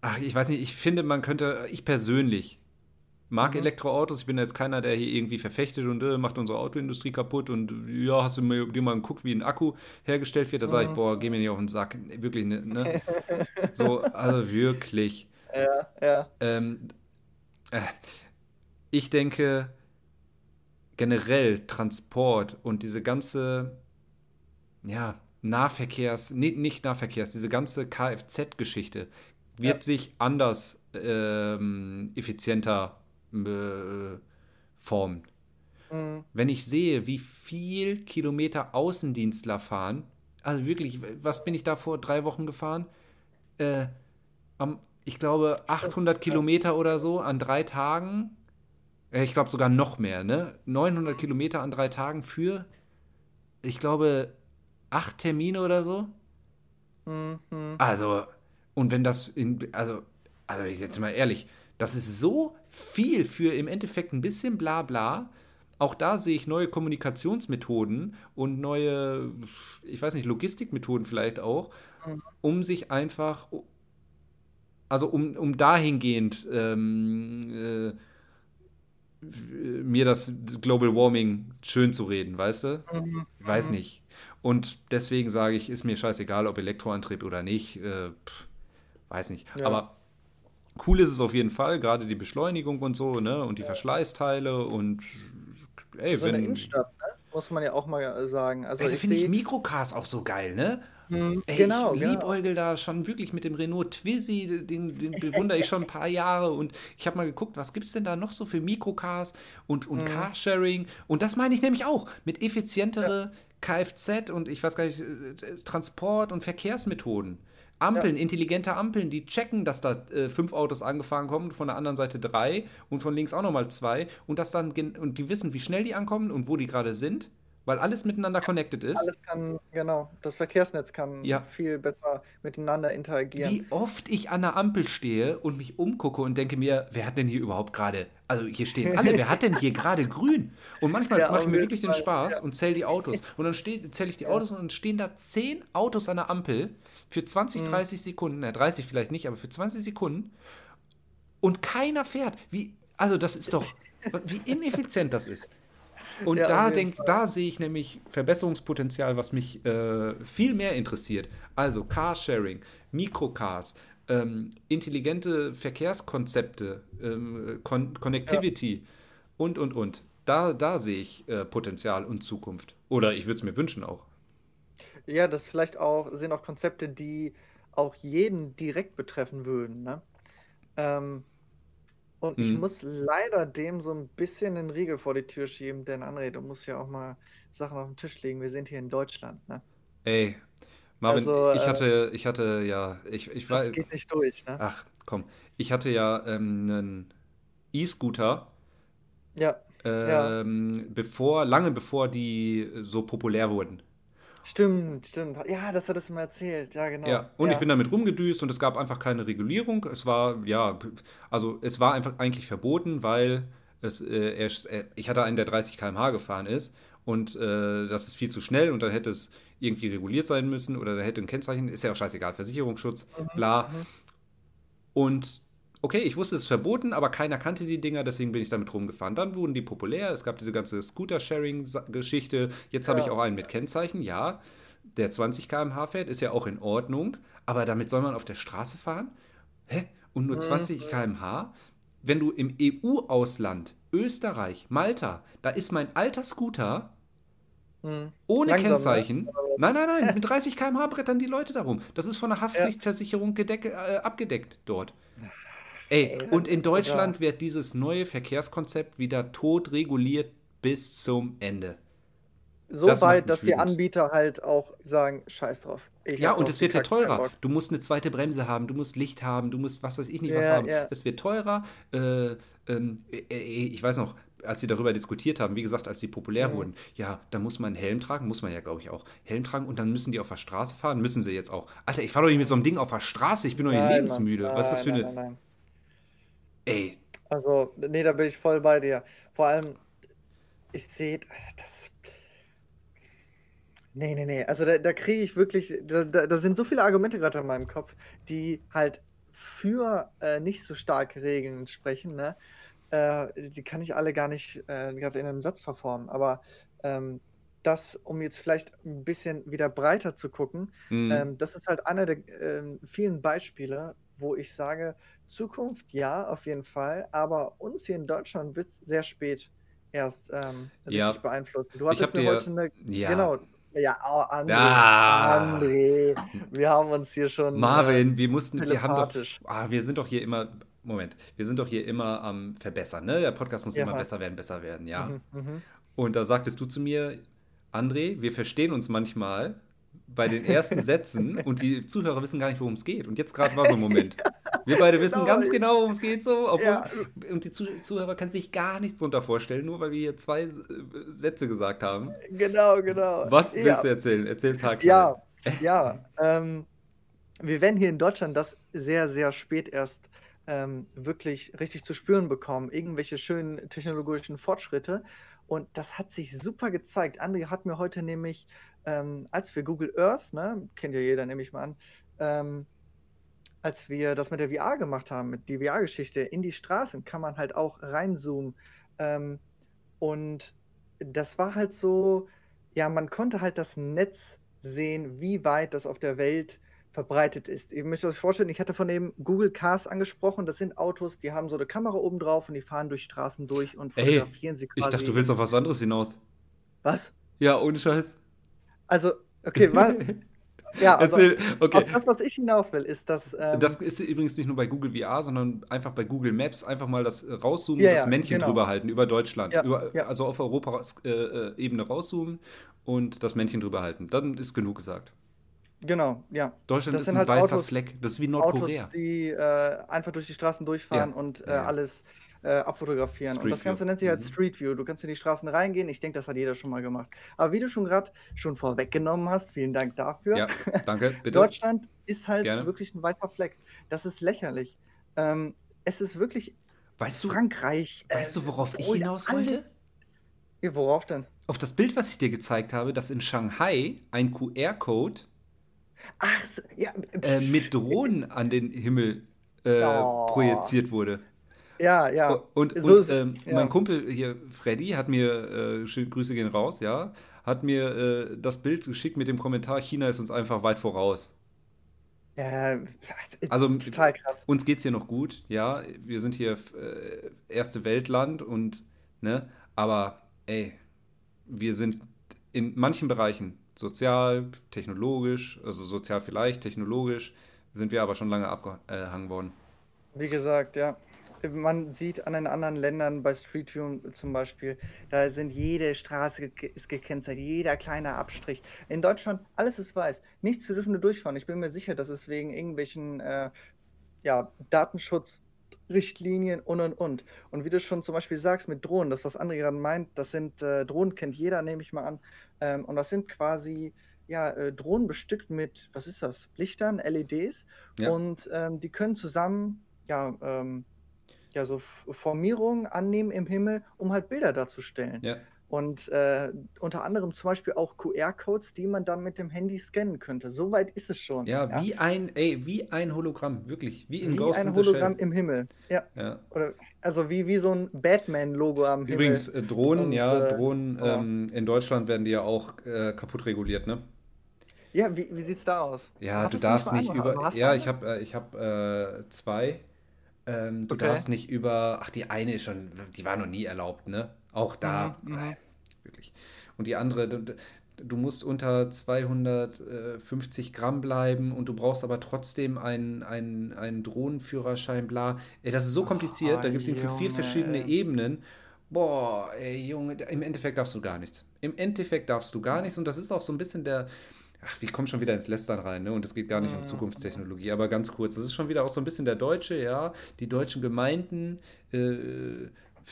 ach, ich weiß nicht, ich finde, man könnte, ich persönlich mag mhm. Elektroautos. Ich bin jetzt keiner, der hier irgendwie verfechtet und äh, macht unsere Autoindustrie kaputt. Und ja, hast du mir, dir mal geguckt, wie ein Akku hergestellt wird? Da sage ich, mhm. boah, geh mir nicht auf den Sack. Wirklich, ne? ne? so, also wirklich. Ja, ja. Ähm, äh, ich denke, generell Transport und diese ganze, ja, Nahverkehrs, nee, nicht Nahverkehrs, diese ganze Kfz-Geschichte wird ja. sich anders ähm, effizienter äh, formen. Mhm. Wenn ich sehe, wie viel Kilometer Außendienstler fahren, also wirklich, was bin ich da vor drei Wochen gefahren? Äh, am, ich glaube 800 Kilometer oder so an drei Tagen. Äh, ich glaube sogar noch mehr, ne? 900 Kilometer an drei Tagen für, ich glaube, acht Termine oder so. Mhm. Also, und wenn das in, also, also jetzt mal ehrlich, das ist so viel für im Endeffekt ein bisschen bla bla. Auch da sehe ich neue Kommunikationsmethoden und neue, ich weiß nicht, Logistikmethoden vielleicht auch, mhm. um sich einfach, also um, um dahingehend ähm, äh, mir das Global Warming schön zu reden, weißt du? Mhm. Weiß mhm. nicht. Und deswegen sage ich, ist mir scheißegal, ob Elektroantrieb oder nicht. Äh, pff, weiß nicht. Ja. Aber cool ist es auf jeden Fall, gerade die Beschleunigung und so, ne? Und die ja. Verschleißteile und ey, so wenn. Eine Innenstadt, ne? Muss man ja auch mal sagen. Also ey, da finde ich Mikrocars auch so geil, ne? Hm, Ey, genau, ich liebäugel genau. da schon wirklich mit dem Renault Twizy, den, den bewundere ich schon ein paar Jahre und ich habe mal geguckt, was gibt es denn da noch so für Mikrocars und, und hm. Carsharing und das meine ich nämlich auch mit effizientere ja. Kfz und ich weiß gar nicht, äh, Transport und Verkehrsmethoden. Ampeln, ja. intelligente Ampeln, die checken, dass da äh, fünf Autos angefahren kommen, von der anderen Seite drei und von links auch nochmal zwei und das dann und die wissen, wie schnell die ankommen und wo die gerade sind weil alles miteinander connected ist. Alles kann, genau, das Verkehrsnetz kann ja. viel besser miteinander interagieren. Wie oft ich an der Ampel stehe und mich umgucke und denke mir, wer hat denn hier überhaupt gerade, also hier stehen alle, wer hat denn hier gerade grün? Und manchmal ja, mache ich mir wirklich den Spaß ja. und zähle die Autos. Und dann zähle ich die Autos und dann stehen da zehn Autos an der Ampel für 20, 30 mhm. Sekunden, na 30 vielleicht nicht, aber für 20 Sekunden und keiner fährt. Wie, also das ist doch, wie ineffizient das ist. Und ja, da, denk, da sehe ich nämlich Verbesserungspotenzial, was mich äh, viel mehr interessiert. Also Carsharing, Mikrocars, ähm, intelligente Verkehrskonzepte, ähm, Con Connectivity ja. und, und, und. Da, da sehe ich äh, Potenzial und Zukunft. Oder ich würde es mir wünschen auch. Ja, das vielleicht auch, sind auch Konzepte, die auch jeden direkt betreffen würden. Ne? Ähm, und ich mhm. muss leider dem so ein bisschen den Riegel vor die Tür schieben, denn André, du musst ja auch mal Sachen auf den Tisch legen. Wir sind hier in Deutschland, ne? Ey, Marvin, Also, ich hatte, ich hatte ja, ich, ich war, das geht nicht durch, ne? ach komm, ich hatte ja ähm, einen E-Scooter, Ja, ja. ähm, bevor, lange bevor die so populär wurden. Stimmt, stimmt. Ja, das hattest du mal erzählt. Ja, genau. Ja, und ich bin damit rumgedüst und es gab einfach keine Regulierung. Es war, ja, also es war einfach eigentlich verboten, weil es, äh, er, äh, ich hatte einen, der 30 km/h gefahren ist und äh, das ist viel zu schnell und dann hätte es irgendwie reguliert sein müssen oder da hätte ein Kennzeichen, ist ja auch scheißegal, Versicherungsschutz, mhm, bla. Mhm. Und okay, ich wusste, es ist verboten, aber keiner kannte die Dinger, deswegen bin ich damit rumgefahren. Dann wurden die populär, es gab diese ganze Scooter-Sharing-Geschichte. Jetzt habe ich auch einen mit Kennzeichen, ja. Der 20 km/h fährt, ist ja auch in Ordnung, aber damit soll man auf der Straße fahren? Hä? Und nur 20 mhm. km/h? Wenn du im EU-Ausland, Österreich, Malta, da ist mein alter Scooter hm. Ohne Langsam, ne? Kennzeichen. Ne? Nein, nein, nein. Mit 30 km/h brettern die Leute darum. Das ist von der Haftpflichtversicherung ja. äh, abgedeckt dort. Ey, und in Deutschland wird dieses neue Verkehrskonzept wieder tot reguliert bis zum Ende. So das weit, dass die Anbieter halt auch sagen, scheiß drauf. ja, und es wird ja teurer. Du musst eine zweite Bremse haben, du musst Licht haben, du musst was weiß ich nicht ja, was haben. Es wird teurer. Äh, ähm, äh, äh, ich weiß noch, als sie darüber diskutiert haben, wie gesagt, als sie populär mhm. wurden, ja, da muss man einen Helm tragen, muss man ja, glaube ich, auch Helm tragen und dann müssen die auf der Straße fahren, müssen sie jetzt auch. Alter, ich fahre doch nicht mit so einem Ding auf der Straße, ich bin doch nicht lebensmüde. Nein, was ist das für eine. Nein, nein, Ey. Also, nee, da bin ich voll bei dir. Vor allem, ich sehe, das. Nee, nee, nee. Also da, da kriege ich wirklich, da, da, sind so viele Argumente gerade in meinem Kopf, die halt für äh, nicht so starke Regeln sprechen, ne? äh, die kann ich alle gar nicht äh, gerade in einem Satz verformen, aber ähm, das, um jetzt vielleicht ein bisschen wieder breiter zu gucken, Mhm. ähm, das ist halt einer der ähm, vielen Beispiele, wo ich sage, Zukunft ja, auf jeden Fall, aber uns hier in Deutschland wird es sehr spät erst ähm, Ja, richtig beeinflussen. Du hattest mir dir, heute eine, ja, genau, ja, oh, André, ah, André, wir haben uns hier schon äh, Marvin, wir mussten, wir haben doch, ah, wir sind doch hier immer, Moment, wir sind doch hier immer am Verbessern, ne? Der Podcast muss immer Ja. besser werden, besser werden, ja. Mhm, mhm. Und da sagtest du zu mir, André, wir verstehen uns manchmal bei den ersten Sätzen und die Zuhörer wissen gar nicht, worum es geht. Und jetzt gerade war so ein Moment. Wir beide wissen Genau, ganz genau, worum es geht, so, obwohl, ja, und die Zuh- Zuhörer können sich gar nichts drunter vorstellen, nur weil wir hier zwei äh, Sätze gesagt haben. genau, genau. Was Ja, willst du erzählen? Erzähl's haarklein. ja, ja. Ähm, wir werden hier in Deutschland das sehr, sehr spät erst ähm, wirklich richtig zu spüren bekommen. Irgendwelche schönen technologischen Fortschritte. Und das hat sich super gezeigt. André hat mir heute nämlich, ähm, als wir Google Earth, ne, kennt ja jeder, nehme ich mal an, ähm, als wir das mit der VR gemacht haben, mit die VR-Geschichte, in die Straßen kann man halt auch reinzoomen. Ähm, und das war halt so, ja, man konnte halt das Netz sehen, wie weit das auf der Welt verbreitet ist. Ihr müsst euch vorstellen, ich hatte von dem Google Cars angesprochen, das sind Autos, die haben so eine Kamera oben drauf und die fahren durch Straßen durch und Ey, fotografieren sie ich dachte, du quasi. willst auf was anderes hinaus. Was? Ja, ohne Scheiß. Also, okay, wa- ja, also okay. das, was ich hinaus will, ist, dass, Das ähm, ist übrigens nicht nur bei Google VR, sondern einfach bei Google Maps einfach mal das äh, rauszoomen, ja, das Männchen genau. drüber halten über Deutschland, Ja, über, ja, also auf Europa-Ebene rauszoomen und das Männchen drüber halten. Dann ist genug gesagt. genau, ja. Deutschland Das ist ein halt weißer Autos, Fleck. Das ist wie Autos, Nordkorea. die äh, einfach durch die Straßen durchfahren und äh, alles äh, abfotografieren. Und Street das View. Ganze nennt sich halt Mhm. Street View. Du kannst in die Straßen reingehen. Ich denke, das hat jeder schon mal gemacht. Aber wie du schon gerade schon vorweggenommen hast, vielen Dank dafür. Ja, danke, bitte. Deutschland ist halt Gerne. wirklich ein weißer Fleck. Das ist lächerlich. Ähm, es ist wirklich Weißt du, Frankreich. Äh, weißt du, worauf ich hinaus wollte? Ja, worauf denn? Auf das Bild, was ich dir gezeigt habe, dass in Shanghai ein QR-Code Ach, so, ja. äh, mit Drohnen an den Himmel äh, Oh. projiziert wurde. Ja, ja. Und, So und ist- ähm, ja. mein Kumpel hier, Freddy, hat mir, äh, Grüße gehen raus, ja, hat mir äh, das Bild geschickt mit dem Kommentar, China ist uns einfach weit voraus. Ja, Also total krass. uns geht's hier noch gut, ja, wir sind hier äh, erste Weltland und, ne, aber ey, wir sind in manchen Bereichen, sozial, technologisch, also sozial vielleicht, technologisch, sind wir aber schon lange abgehangen worden. Wie gesagt, ja. Man sieht an den anderen Ländern bei Street View zum Beispiel, da sind jede Straße ist gekennzeichnet, jeder kleine Abstrich. In Deutschland, alles ist weiß. Nichts, wir dürfen nur durchfahren. Ich bin mir sicher, dass es wegen irgendwelchen äh, ja, Datenschutzrichtlinien und und und. Und wie du schon zum Beispiel sagst mit Drohnen, das, was André gerade meint, das sind äh, Drohnen, kennt jeder, nehme ich mal an. Ähm, und das sind quasi ja, äh, Drohnen bestückt mit, was ist das? Lichtern, LEDs. Ja. Und ähm, die können zusammen ja, ähm, ja so Formierungen annehmen im Himmel, um halt Bilder darzustellen. Ja. Und äh, unter anderem zum Beispiel auch QR-Codes, die man dann mit dem Handy scannen könnte. So weit ist es schon. Ja, wie ein, ey, wie ein Hologramm, wirklich, wie in Wie Ghost ein Hologramm im Himmel. Ja. Ja. Oder, also wie, wie so ein Batman-Logo am Himmel. Übrigens, äh, Drohnen, Und, ja, äh, Drohnen, ja. ähm, in Deutschland werden die ja auch äh, kaputt reguliert, ne? Ja, wie, wie sieht's da aus? Ja, du Hattest darfst mal nicht über, du ja, ich habe äh, ich hab, äh, zwei. Ähm, du Okay. darfst nicht über, ach, die eine ist schon, die war noch nie erlaubt, ne? Auch da, Mhm, äh, wirklich. Und die andere, du, du musst unter 250 Gramm bleiben und du brauchst aber trotzdem einen, einen, einen Drohnenführerschein, bla. Ey, das ist so kompliziert, da Oh, gibt es irgendwie vier Junge, verschiedene ey. Ebenen. Boah, ey, Junge, im Endeffekt darfst du gar nichts. Im Endeffekt darfst du gar nichts und das ist auch so ein bisschen der, ach, wir kommen schon wieder ins Lästern rein, ne? Und es geht gar nicht um Mhm. Zukunftstechnologie, aber ganz kurz, das ist schon wieder auch so ein bisschen der Deutsche, ja. Die deutschen Gemeinden äh,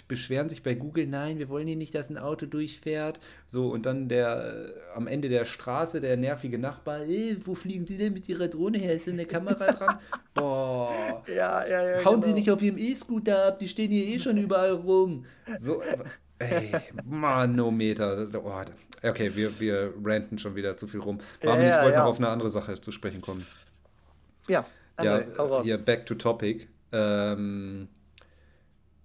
beschweren sich bei Google, nein, wir wollen hier nicht, dass ein Auto durchfährt. So, und dann der äh, am Ende der Straße, der nervige Nachbar, ey, wo fliegen Sie denn mit Ihrer Drohne her? Ist denn eine Kamera dran? Boah. Ja, ja, ja. Hauen Sie genau. nicht auf Ihrem E-Scooter ab, die stehen hier eh schon überall rum. So, ey, Manometer. Oh, okay, wir, wir ranten schon wieder zu viel rum. Marvin, Ja, ich wollte ja. noch auf eine andere Sache zu sprechen kommen. Ja, Ja, André, hau raus. hier back to topic. Ähm,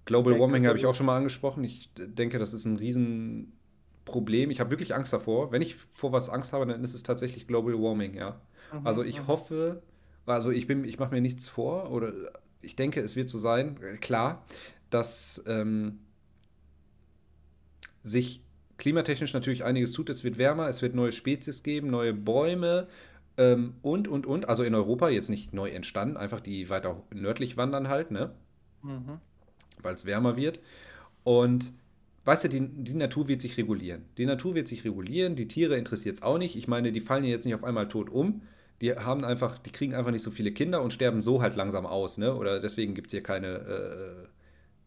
Global Warming habe ich auch schon mal angesprochen. Ich denke, das ist ein Riesenproblem. Ich habe wirklich Angst davor. Wenn ich vor was Angst habe, dann ist es tatsächlich Global Warming, ja. Mhm, also ich mhm. hoffe, also ich bin, ich mache mir nichts vor oder ich denke, es wird so sein, klar, dass ähm, sich klimatechnisch natürlich einiges tut. Es wird wärmer, es wird neue Spezies geben, neue Bäume ähm, und, und, und. Also in Europa jetzt nicht neu entstanden, einfach die weiter nördlich wandern halt, ne? Mhm. Weil es wärmer wird. Und weißt du, die, die Natur wird sich regulieren. Die Natur wird sich regulieren, die Tiere interessiert es auch nicht. Ich meine, die fallen ja jetzt nicht auf einmal tot um. Die haben einfach, die kriegen einfach nicht so viele Kinder und sterben so halt langsam aus, ne? Oder deswegen gibt es hier keine äh,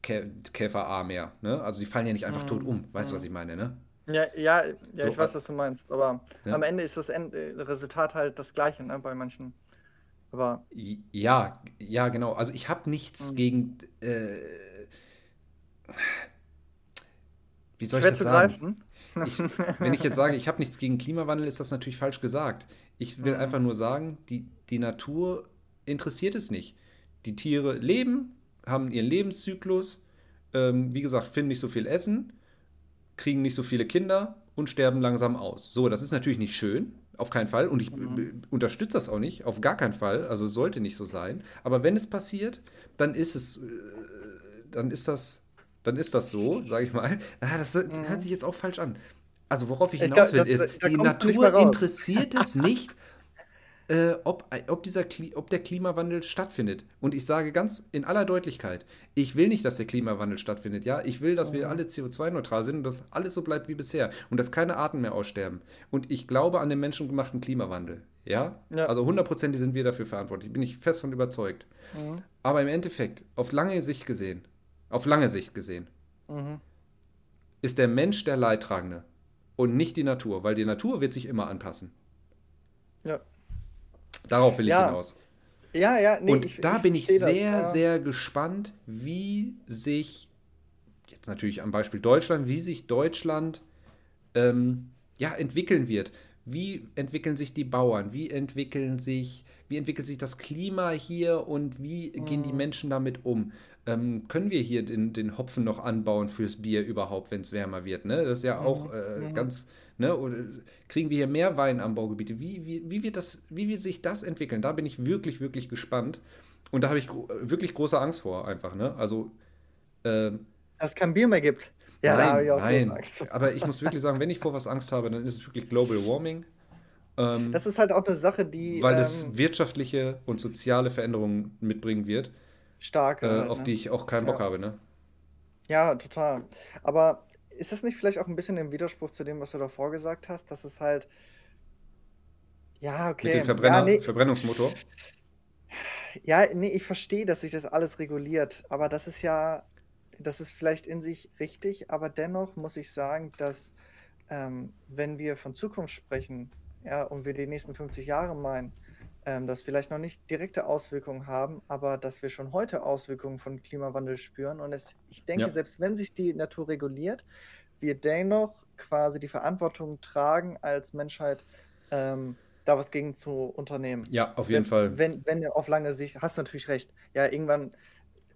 Käfer A mehr. Ne? Also die fallen ja nicht einfach mhm. tot um. Weißt du, was ich meine, ne? Ja, ja, ja so, ich weiß, was du meinst. Aber ja. am Ende ist das End äh, Resultat halt das gleiche, ne? Bei manchen. Aber. Ja, ja, genau. Also ich habe nichts mhm. gegen. Äh, wie soll ich das sagen? Ich, wenn ich jetzt sage, ich habe nichts gegen Klimawandel, ist das natürlich falsch gesagt. Ich will mhm. einfach nur sagen, die, die Natur interessiert es nicht. Die Tiere leben, haben ihren Lebenszyklus, ähm, wie gesagt, finden nicht so viel Essen, kriegen nicht so viele Kinder und sterben langsam aus. So, das ist natürlich nicht schön, auf keinen Fall. Und ich mhm. unterstütze das auch nicht, auf gar keinen Fall. Also sollte nicht so sein. Aber wenn es passiert, dann ist es, äh, dann ist das, dann ist das so, sage ich mal. Ah, das, das mhm. hört sich jetzt auch falsch an. Also worauf ich hinaus will, ist, die Natur interessiert es nicht, äh, ob, ob, dieser ob der Klimawandel stattfindet. Und ich sage ganz in aller Deutlichkeit, ich will nicht, dass der Klimawandel stattfindet. Ja, ich will, dass wir mhm. alle CO2-neutral sind und dass alles so bleibt wie bisher und dass keine Arten mehr aussterben. Und ich glaube an den menschengemachten Klimawandel. Ja, ja. also hundertprozentig sind wir dafür verantwortlich. Bin ich fest von überzeugt. Mhm. Aber im Endeffekt, auf lange Sicht gesehen, auf lange Sicht gesehen, mhm. ist der Mensch der Leidtragende und nicht die Natur, weil die Natur wird sich immer anpassen. Ja. Darauf will ich ja. hinaus. Ja, ja, nee, Und ich, da ich bin ich sehr, das, ja. sehr gespannt, wie sich, jetzt natürlich am Beispiel Deutschland, wie sich Deutschland ähm, ja, entwickeln wird. Wie entwickeln sich die Bauern? Wie entwickeln sich, wie entwickelt sich das Klima hier und wie mhm. gehen die mhm. Menschen damit um? Ähm, können wir hier den, den Hopfen noch anbauen fürs Bier überhaupt, wenn es wärmer wird? Ne? Das ist ja auch mhm. äh, mhm. ganz Ne? Oder kriegen wir hier mehr Weinanbaugebiete? Wie, wie, wie, wird das, wie wird sich das entwickeln? Da bin ich wirklich, wirklich gespannt. Und da habe ich wirklich große Angst vor, einfach. Ne? Also. Ähm, Dass es kein Bier mehr gibt. Ja, nein, ich nein. Aber ich muss wirklich sagen, wenn ich vor was Angst habe, dann ist es wirklich Global Warming. Ähm, das ist halt auch eine Sache, die. Weil ähm, es wirtschaftliche und soziale Veränderungen mitbringen wird. Stark. Äh, halt, auf ne? die ich auch keinen Bock ja. habe, ne? Ja, total. Aber ist das nicht vielleicht auch ein bisschen im Widerspruch zu dem, was du davor gesagt hast, dass es halt. Ja, okay. Mit dem Verbrenner, ja, nee. Verbrennungsmotor? Ja, nee, ich verstehe, dass sich das alles reguliert, aber das ist ja, das ist vielleicht in sich richtig, aber dennoch muss ich sagen, dass ähm, wenn wir von Zukunft sprechen, ja, und wir die nächsten 50 Jahre meinen, ähm, das vielleicht noch nicht direkte Auswirkungen haben, aber dass wir schon heute Auswirkungen von Klimawandel spüren. Und es, ich denke, ja. selbst wenn sich die Natur reguliert, wir dennoch quasi die Verantwortung tragen, als Menschheit ähm, da was gegen zu unternehmen. Ja, auf jeden Fall. Wenn, wenn auf lange Sicht, hast du natürlich recht. Ja, irgendwann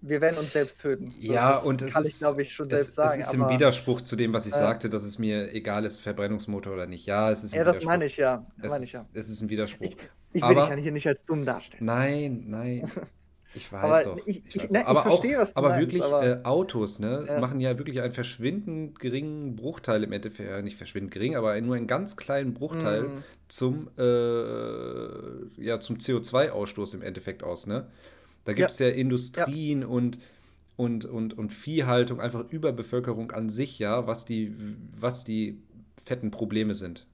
wir werden uns selbst töten. Ja, so, und es kann ist, ich, glaube ich, schon es, selbst sagen. Es ist aber, im Widerspruch zu dem, was ich äh, sagte, dass es mir egal ist, Verbrennungsmotor oder nicht. Ja, es ist ein Ja, das meine ich ja. Es, meine ich ja. es ist ein Widerspruch. Ich, ich will aber, dich ja hier nicht als dumm darstellen. Nein, nein. Ich weiß aber doch. Ich, ich, ich, ne, aber verstehe, auch, aber meinst, wirklich aber, äh, Autos, ne, ja. machen ja wirklich einen verschwindend geringen Bruchteil im Endeffekt, ja, nicht verschwindend gering, aber nur einen ganz kleinen Bruchteil mm. zum, äh, ja, zum CO2-Ausstoß im Endeffekt aus, ne? Da gibt es ja. ja. Industrien und und, und, und Viehhaltung, einfach Überbevölkerung an sich, ja, was die, was die fetten Probleme sind.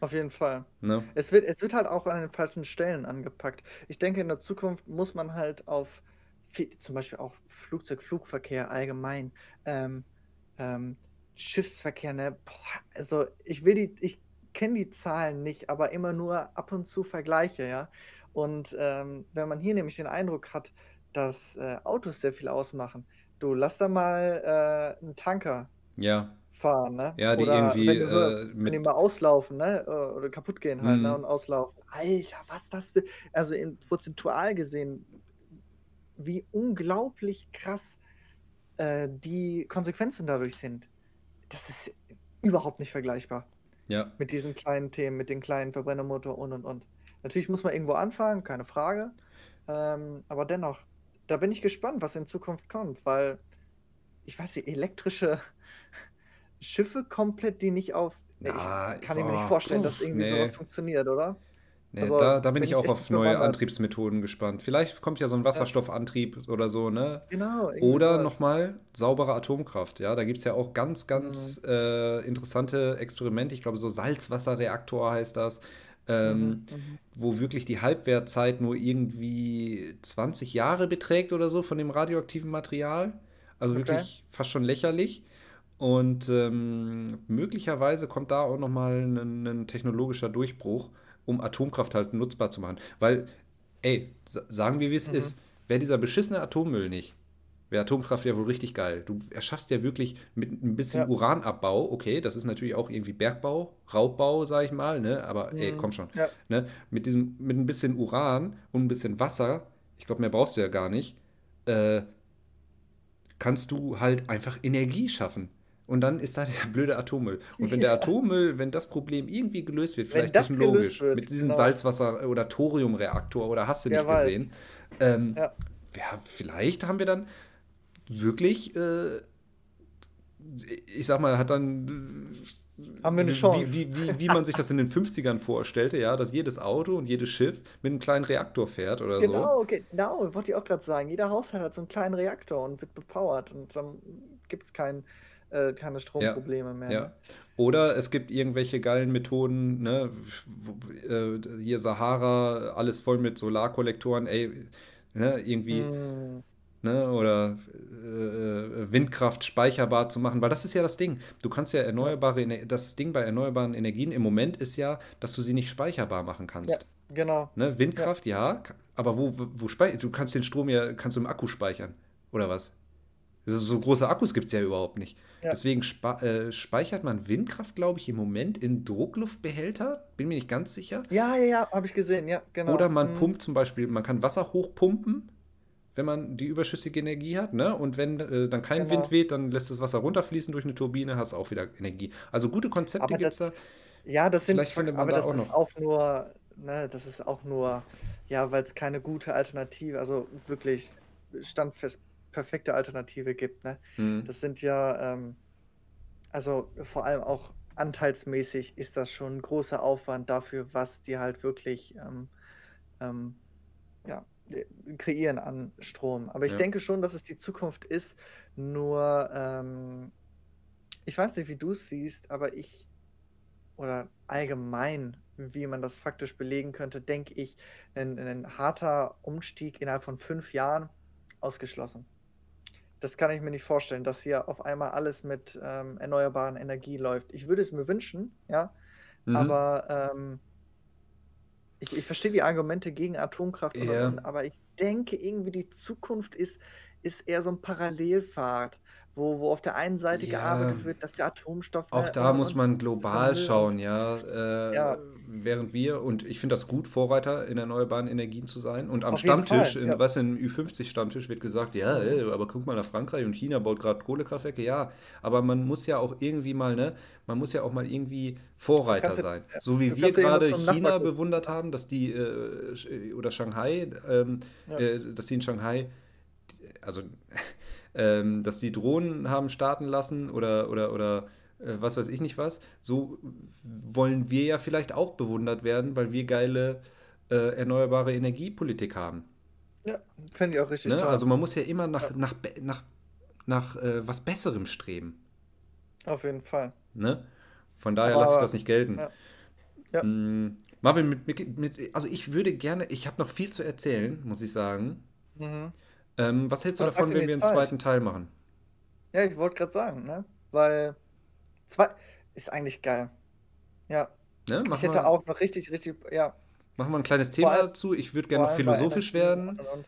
Auf jeden Fall. Ne? Es, wird, es wird halt auch an den falschen Stellen angepackt. Ich denke, in der Zukunft muss man halt auf zum Beispiel auch Flugzeug, Flugverkehr allgemein, ähm, ähm, Schiffsverkehr, ne? Boah, also ich will die, ich kenne die Zahlen nicht, aber immer nur ab und zu Vergleiche, ja. Und ähm, wenn man hier nämlich den Eindruck hat, dass äh, Autos sehr viel ausmachen, du lass da mal äh, einen Tanker ja. Fahren, ne? Ja, die oder irgendwie wenn, äh, wenn die mal auslaufen, ne? Äh, oder kaputt gehen halt, ne? Mhm. Und auslaufen. Alter, was das für. Also in prozentual gesehen, wie unglaublich krass äh, die Konsequenzen dadurch sind, das ist überhaupt nicht vergleichbar. Ja. Mit diesen kleinen Themen, mit den kleinen Verbrennermotor und und und. Natürlich muss man irgendwo anfangen, keine Frage. Ähm, aber dennoch, da bin ich gespannt, was in Zukunft kommt, weil ich weiß nicht, elektrische Schiffe komplett, die nicht auf. Na, ich kann ich mir boah, nicht vorstellen, dass irgendwie nee. sowas funktioniert, oder? Nee, Also, da, da bin bin ich auch auf neue bewundert. Antriebsmethoden gespannt. Vielleicht kommt ja so ein Wasserstoffantrieb oder so, ne? Genau, Oder nochmal saubere Atomkraft. Ja, da gibt es ja auch ganz, ganz Mhm. äh, interessante Experimente. Ich glaube, so Salzwasserreaktor heißt das, ähm, Mhm, mhm. wo wirklich die Halbwertzeit nur irgendwie 20 Jahre beträgt oder so von dem radioaktiven Material. Also Okay. wirklich fast schon lächerlich. Und ähm, möglicherweise kommt da auch nochmal ein, ein technologischer Durchbruch, um Atomkraft halt nutzbar zu machen. Weil, ey, sa- sagen wir, wie es Mhm. ist, wäre dieser beschissene Atommüll nicht, wäre Atomkraft ja wohl richtig geil. Du erschaffst ja wirklich mit ein bisschen Ja. Uranabbau, okay, das ist natürlich auch irgendwie Bergbau, Raubbau, sag ich mal, ne? Aber ey, Mhm. komm schon. Ja. Ne? Mit diesem, mit ein bisschen Uran und ein bisschen Wasser, ich glaube, mehr brauchst du ja gar nicht, äh, kannst du halt einfach Energie schaffen. Und dann ist da der blöde Atommüll. Und wenn der Ja. Atommüll, wenn das Problem irgendwie gelöst wird, vielleicht technologisch, wird, mit diesem genau. Salzwasser- oder Thoriumreaktor oder hast du nicht weiß. gesehen, ähm, Ja. ja, vielleicht haben wir dann wirklich, äh, ich sag mal, hat dann Haben wir eine wie, Chance. wie, wie, wie man sich das in den 50ern vorstellte, ja, dass jedes Auto und jedes Schiff mit einem kleinen Reaktor fährt oder so. Genau, genau, wollte ich auch gerade sagen. Jeder Haushalt hat so einen kleinen Reaktor und wird bepowert und dann gibt es kein, äh, keine Stromprobleme mehr. Ja. Ne? Oder es gibt irgendwelche geilen Methoden, ne, äh, hier Sahara, alles voll mit Solarkollektoren, ey, ne, irgendwie, Mm, ne, oder äh, Windkraft speicherbar zu machen, weil das ist ja das Ding. Du kannst ja erneuerbare, Ener- das Ding bei erneuerbaren Energien im Moment ist ja, dass du sie nicht speicherbar machen ja, kannst. genau. Ne, Windkraft, ja, aber wo, wo, wo speicher, du kannst den Strom ja, kannst du im Akku speichern, oder was? So große Akkus gibt es ja überhaupt nicht. Ja. Deswegen äh, speichert man Windkraft, glaube ich, im Moment in Druckluftbehälter. Bin mir nicht ganz sicher. Ja, ja, ja, habe ich gesehen, ja, genau. Oder man Mm, pumpt zum Beispiel, man kann Wasser hochpumpen, wenn man die überschüssige Energie hat. Ne? Und wenn äh, dann kein Genau. Wind weht, dann lässt das Wasser runterfließen durch eine Turbine, hast auch wieder Energie. Also gute Konzepte gibt es da. ja, das sind, aber da das auch ist noch. auch nur, ne, das ist auch nur, ja, weil es keine gute Alternative, also wirklich standfest perfekte Alternative gibt, ne? Hm. Das sind ja, ähm, also vor allem auch anteilsmäßig ist das schon ein großer Aufwand dafür, was die halt wirklich ähm, ähm, ja, äh, kreieren an Strom. Aber ich Ja. denke schon, dass es die Zukunft ist. Nur, ähm, ich weiß nicht, wie du es siehst, aber ich, oder allgemein, wie man das faktisch belegen könnte, denke ich, ein, ein harter Umstieg innerhalb von fünf Jahren ausgeschlossen. Das kann ich mir nicht vorstellen, dass hier auf einmal alles mit ähm, erneuerbaren Energie läuft. Ich würde es mir wünschen, ja, Mhm. aber ähm, ich, ich verstehe die Argumente gegen Atomkraft, Ja. und, aber ich denke irgendwie, die Zukunft ist, ist eher so ein Parallelfahrt, wo, wo auf der einen Seite Ja. gearbeitet wird, dass der Atomstoff. Auch ne, da muss man global schauen, ja. Äh, Ja. Während wir, und ich finde das gut, Vorreiter in erneuerbaren Energien zu sein. Und am Auf Stammtisch, Fall, in, ja. was in Ü50-Stammtisch wird gesagt, ja, ey, aber guck mal nach Frankreich und China baut gerade Kohlekraftwerke. Ja, aber man muss ja auch irgendwie mal, ne, man muss ja auch mal irgendwie Vorreiter sein. ja, So wie wir gerade China Nachbar gucken. bewundert haben, dass die, äh, Sch- oder Shanghai, ähm, äh, dass die in Shanghai, also ähm, dass die Drohnen haben starten lassen oder, oder, oder äh, was weiß ich nicht was. So wollen wir ja vielleicht auch bewundert werden, weil wir geile äh, erneuerbare Energiepolitik haben. Ja, finde ich auch richtig Ne? toll. Also man muss ja immer nach, Ja. nach, nach, nach äh, was Besserem streben. Auf jeden Fall. Ne? Von daher lasse ich das nicht gelten. Ja. Ja. Mm, Marvin, mit, mit, mit, also ich würde gerne, ich habe noch viel zu erzählen, muss ich sagen. Mhm. Ähm, was hältst du Was davon, wenn wir einen Zeit? zweiten Teil machen? Ja, ich wollte gerade sagen, ne? Weil zwei ist eigentlich geil. Ja, Ne? ich hätte wir, auch noch richtig, richtig, ja. machen wir ein kleines Thema allem- dazu. Ich würde gerne noch philosophisch werden. und, und.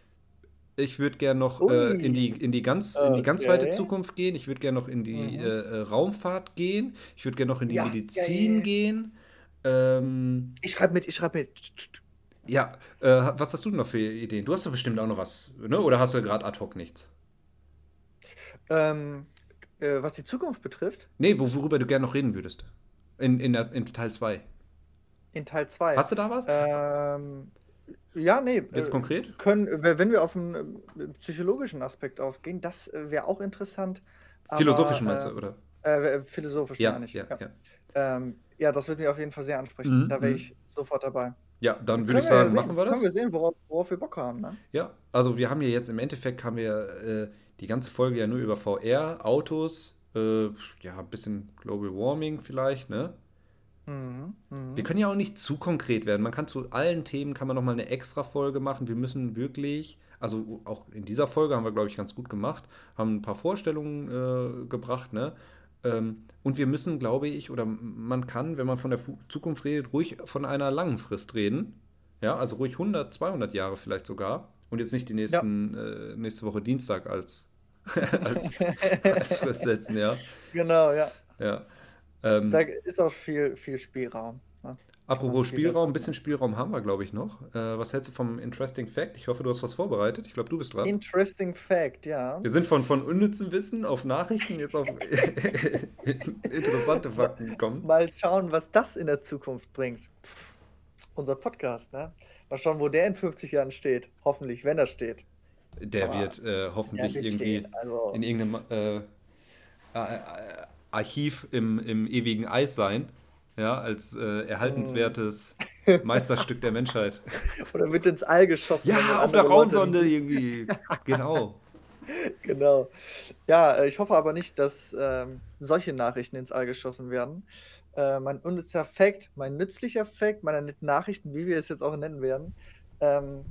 Ich würde gerne noch äh, in die, in die ganz, in die ganz weite Okay. Zukunft gehen. Ich würde gerne noch in die Mhm. äh, äh, Raumfahrt gehen. Ich würde gerne noch in die Ja, Medizin geil. gehen. Ähm, Ich schreibe mit, ich schreibe mit. Ja, äh, was hast du denn noch für Ideen? Du hast doch bestimmt auch noch was, ne? Oder hast du gerade ad hoc nichts? Ähm, äh, was die Zukunft betrifft? Nee, worüber du gerne noch reden würdest. In, in, der, in Teil 2. In Teil 2. Hast du da was? Ähm, ja, nee. Jetzt äh, konkret? Können, wenn wir auf einen äh, psychologischen Aspekt ausgehen, das äh, wäre auch interessant. Philosophischen meinst du, oder? Äh, philosophisch ja, meine ich. Ja, ja. Ja. Ähm, ja, das würde mich auf jeden Fall sehr ansprechen. Mhm, da wäre mhm. ich sofort dabei. Ja, dann würde ich sagen, ja machen wir das. Können wir sehen, worauf, worauf, wir Bock haben. Ne? Ja, also wir haben ja jetzt im Endeffekt haben wir äh, die ganze Folge ja nur über VR, Autos, äh, ja, ein bisschen Global Warming vielleicht, ne? Mhm, mh. Wir können ja auch nicht zu konkret werden. Man kann zu allen Themen kann man noch mal eine extra Folge machen. Wir müssen wirklich, also auch in dieser Folge haben wir glaube ich ganz gut gemacht, haben ein paar Vorstellungen äh, gebracht, ne? Ähm, und wir müssen, glaube ich, oder man kann, wenn man von der Zukunft redet, ruhig von einer langen Frist reden. Ja, also ruhig 100, 200 Jahre vielleicht sogar. Und jetzt nicht die nächsten, ja. äh, nächste Woche Dienstag als, als, als Frist setzen, ja. Genau, ja. Ja. Ähm, da ist auch viel, viel Spielraum. Ne? Apropos Spielraum, ein bisschen Spielraum haben wir, glaube ich, noch. Äh, was hältst du vom Interesting Fact? Ich hoffe, du hast was vorbereitet. Ich glaube, du bist dran. Interesting Fact, ja. Wir sind von, von unnützem Wissen auf Nachrichten jetzt auf interessante Fakten gekommen. Mal schauen, was das in der Zukunft bringt. Unser Podcast, ne? Mal schauen, wo der in 50 Jahren steht. Hoffentlich, wenn er steht. Der Aber wird äh, hoffentlich wird irgendwie also in irgendeinem äh, Archiv im, im ewigen Eis sein ja, als äh, erhaltenswertes hm. Meisterstück der Menschheit. Oder wird ins All geschossen. Ja, auf der Raumsonde irgendwie. genau. Genau. Ja, äh, ich hoffe aber nicht, dass ähm, solche Nachrichten ins All geschossen werden. Äh, mein unnützer Fact, mein nützlicher Fact, meine netten Nachrichten, wie wir es jetzt auch nennen werden, ähm,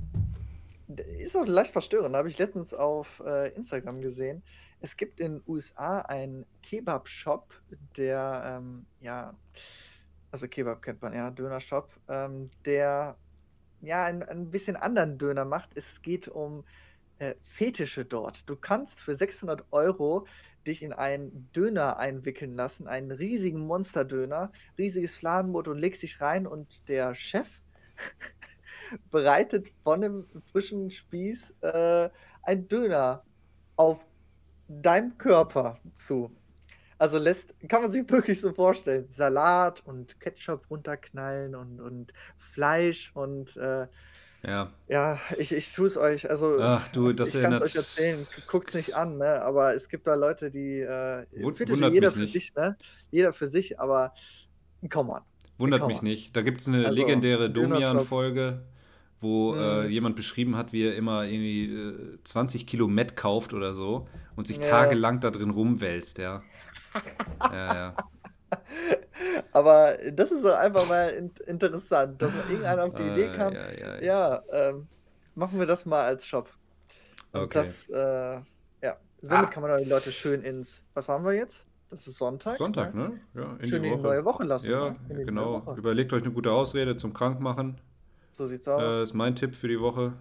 ist auch leicht verstörend. Habe ich letztens auf äh, Instagram gesehen. Es gibt in den USA einen Kebab-Shop, der ähm, ja also Kebab kennt man ja, Dönershop, ähm, der ja ein, ein bisschen anderen Döner macht. Es geht um äh, Fetische dort. Du kannst für 600 Euro dich in einen Döner einwickeln lassen, einen riesigen Monsterdöner, riesiges Fladenbrot und legst dich rein und der Chef bereitet von einem frischen Spieß äh, ein Döner auf deinem Körper zu. Also lässt, kann man sich wirklich so vorstellen. Salat und Ketchup runterknallen und, und Fleisch und äh, ja. Ja, ich, ich tue es euch. Also, Ach du, das ich kann es euch erzählen. Guckt nicht an, ne? Aber es gibt da Leute, die. Äh, Wundert jeder für nicht. sich, ne? Jeder für sich, aber come on. Wundert come mich on. nicht. Da gibt es eine also, legendäre Domian-Folge, wo mhm. äh, jemand beschrieben hat, wie er immer irgendwie äh, 20 Kilo Met kauft oder so und sich ja. tagelang da drin rumwälzt, ja ja, ja. Aber das ist doch einfach mal in interessant, dass man irgendeiner auf die äh, Idee kam, ja, ja, ja. ähm, machen wir das mal als Shop. Und okay. das, äh, ja, somit ah. kann man die Leute schön ins, was haben wir jetzt? Das ist Sonntag. Sonntag, ne? ne? Ja, in schön die in die neue Woche lassen. Ja, ne? genau. Überlegt euch eine gute Ausrede zum Krankmachen. So sieht's aus. Äh, ist mein Tipp für die Woche.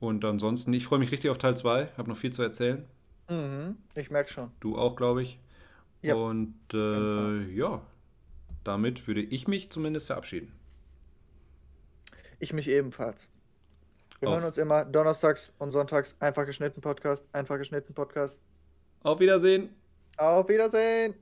Und ansonsten, ich freue mich richtig auf Teil 2. Habe noch viel zu erzählen. Mhm, ich merke schon. Du auch, glaube ich. Ja. Und äh, ja, damit würde ich mich zumindest verabschieden. Ich mich ebenfalls. Wir Auf. hören uns immer donnerstags und sonntags einfach geschnitten Podcast, einfach geschnitten Podcast. Auf Wiedersehen. Auf Wiedersehen.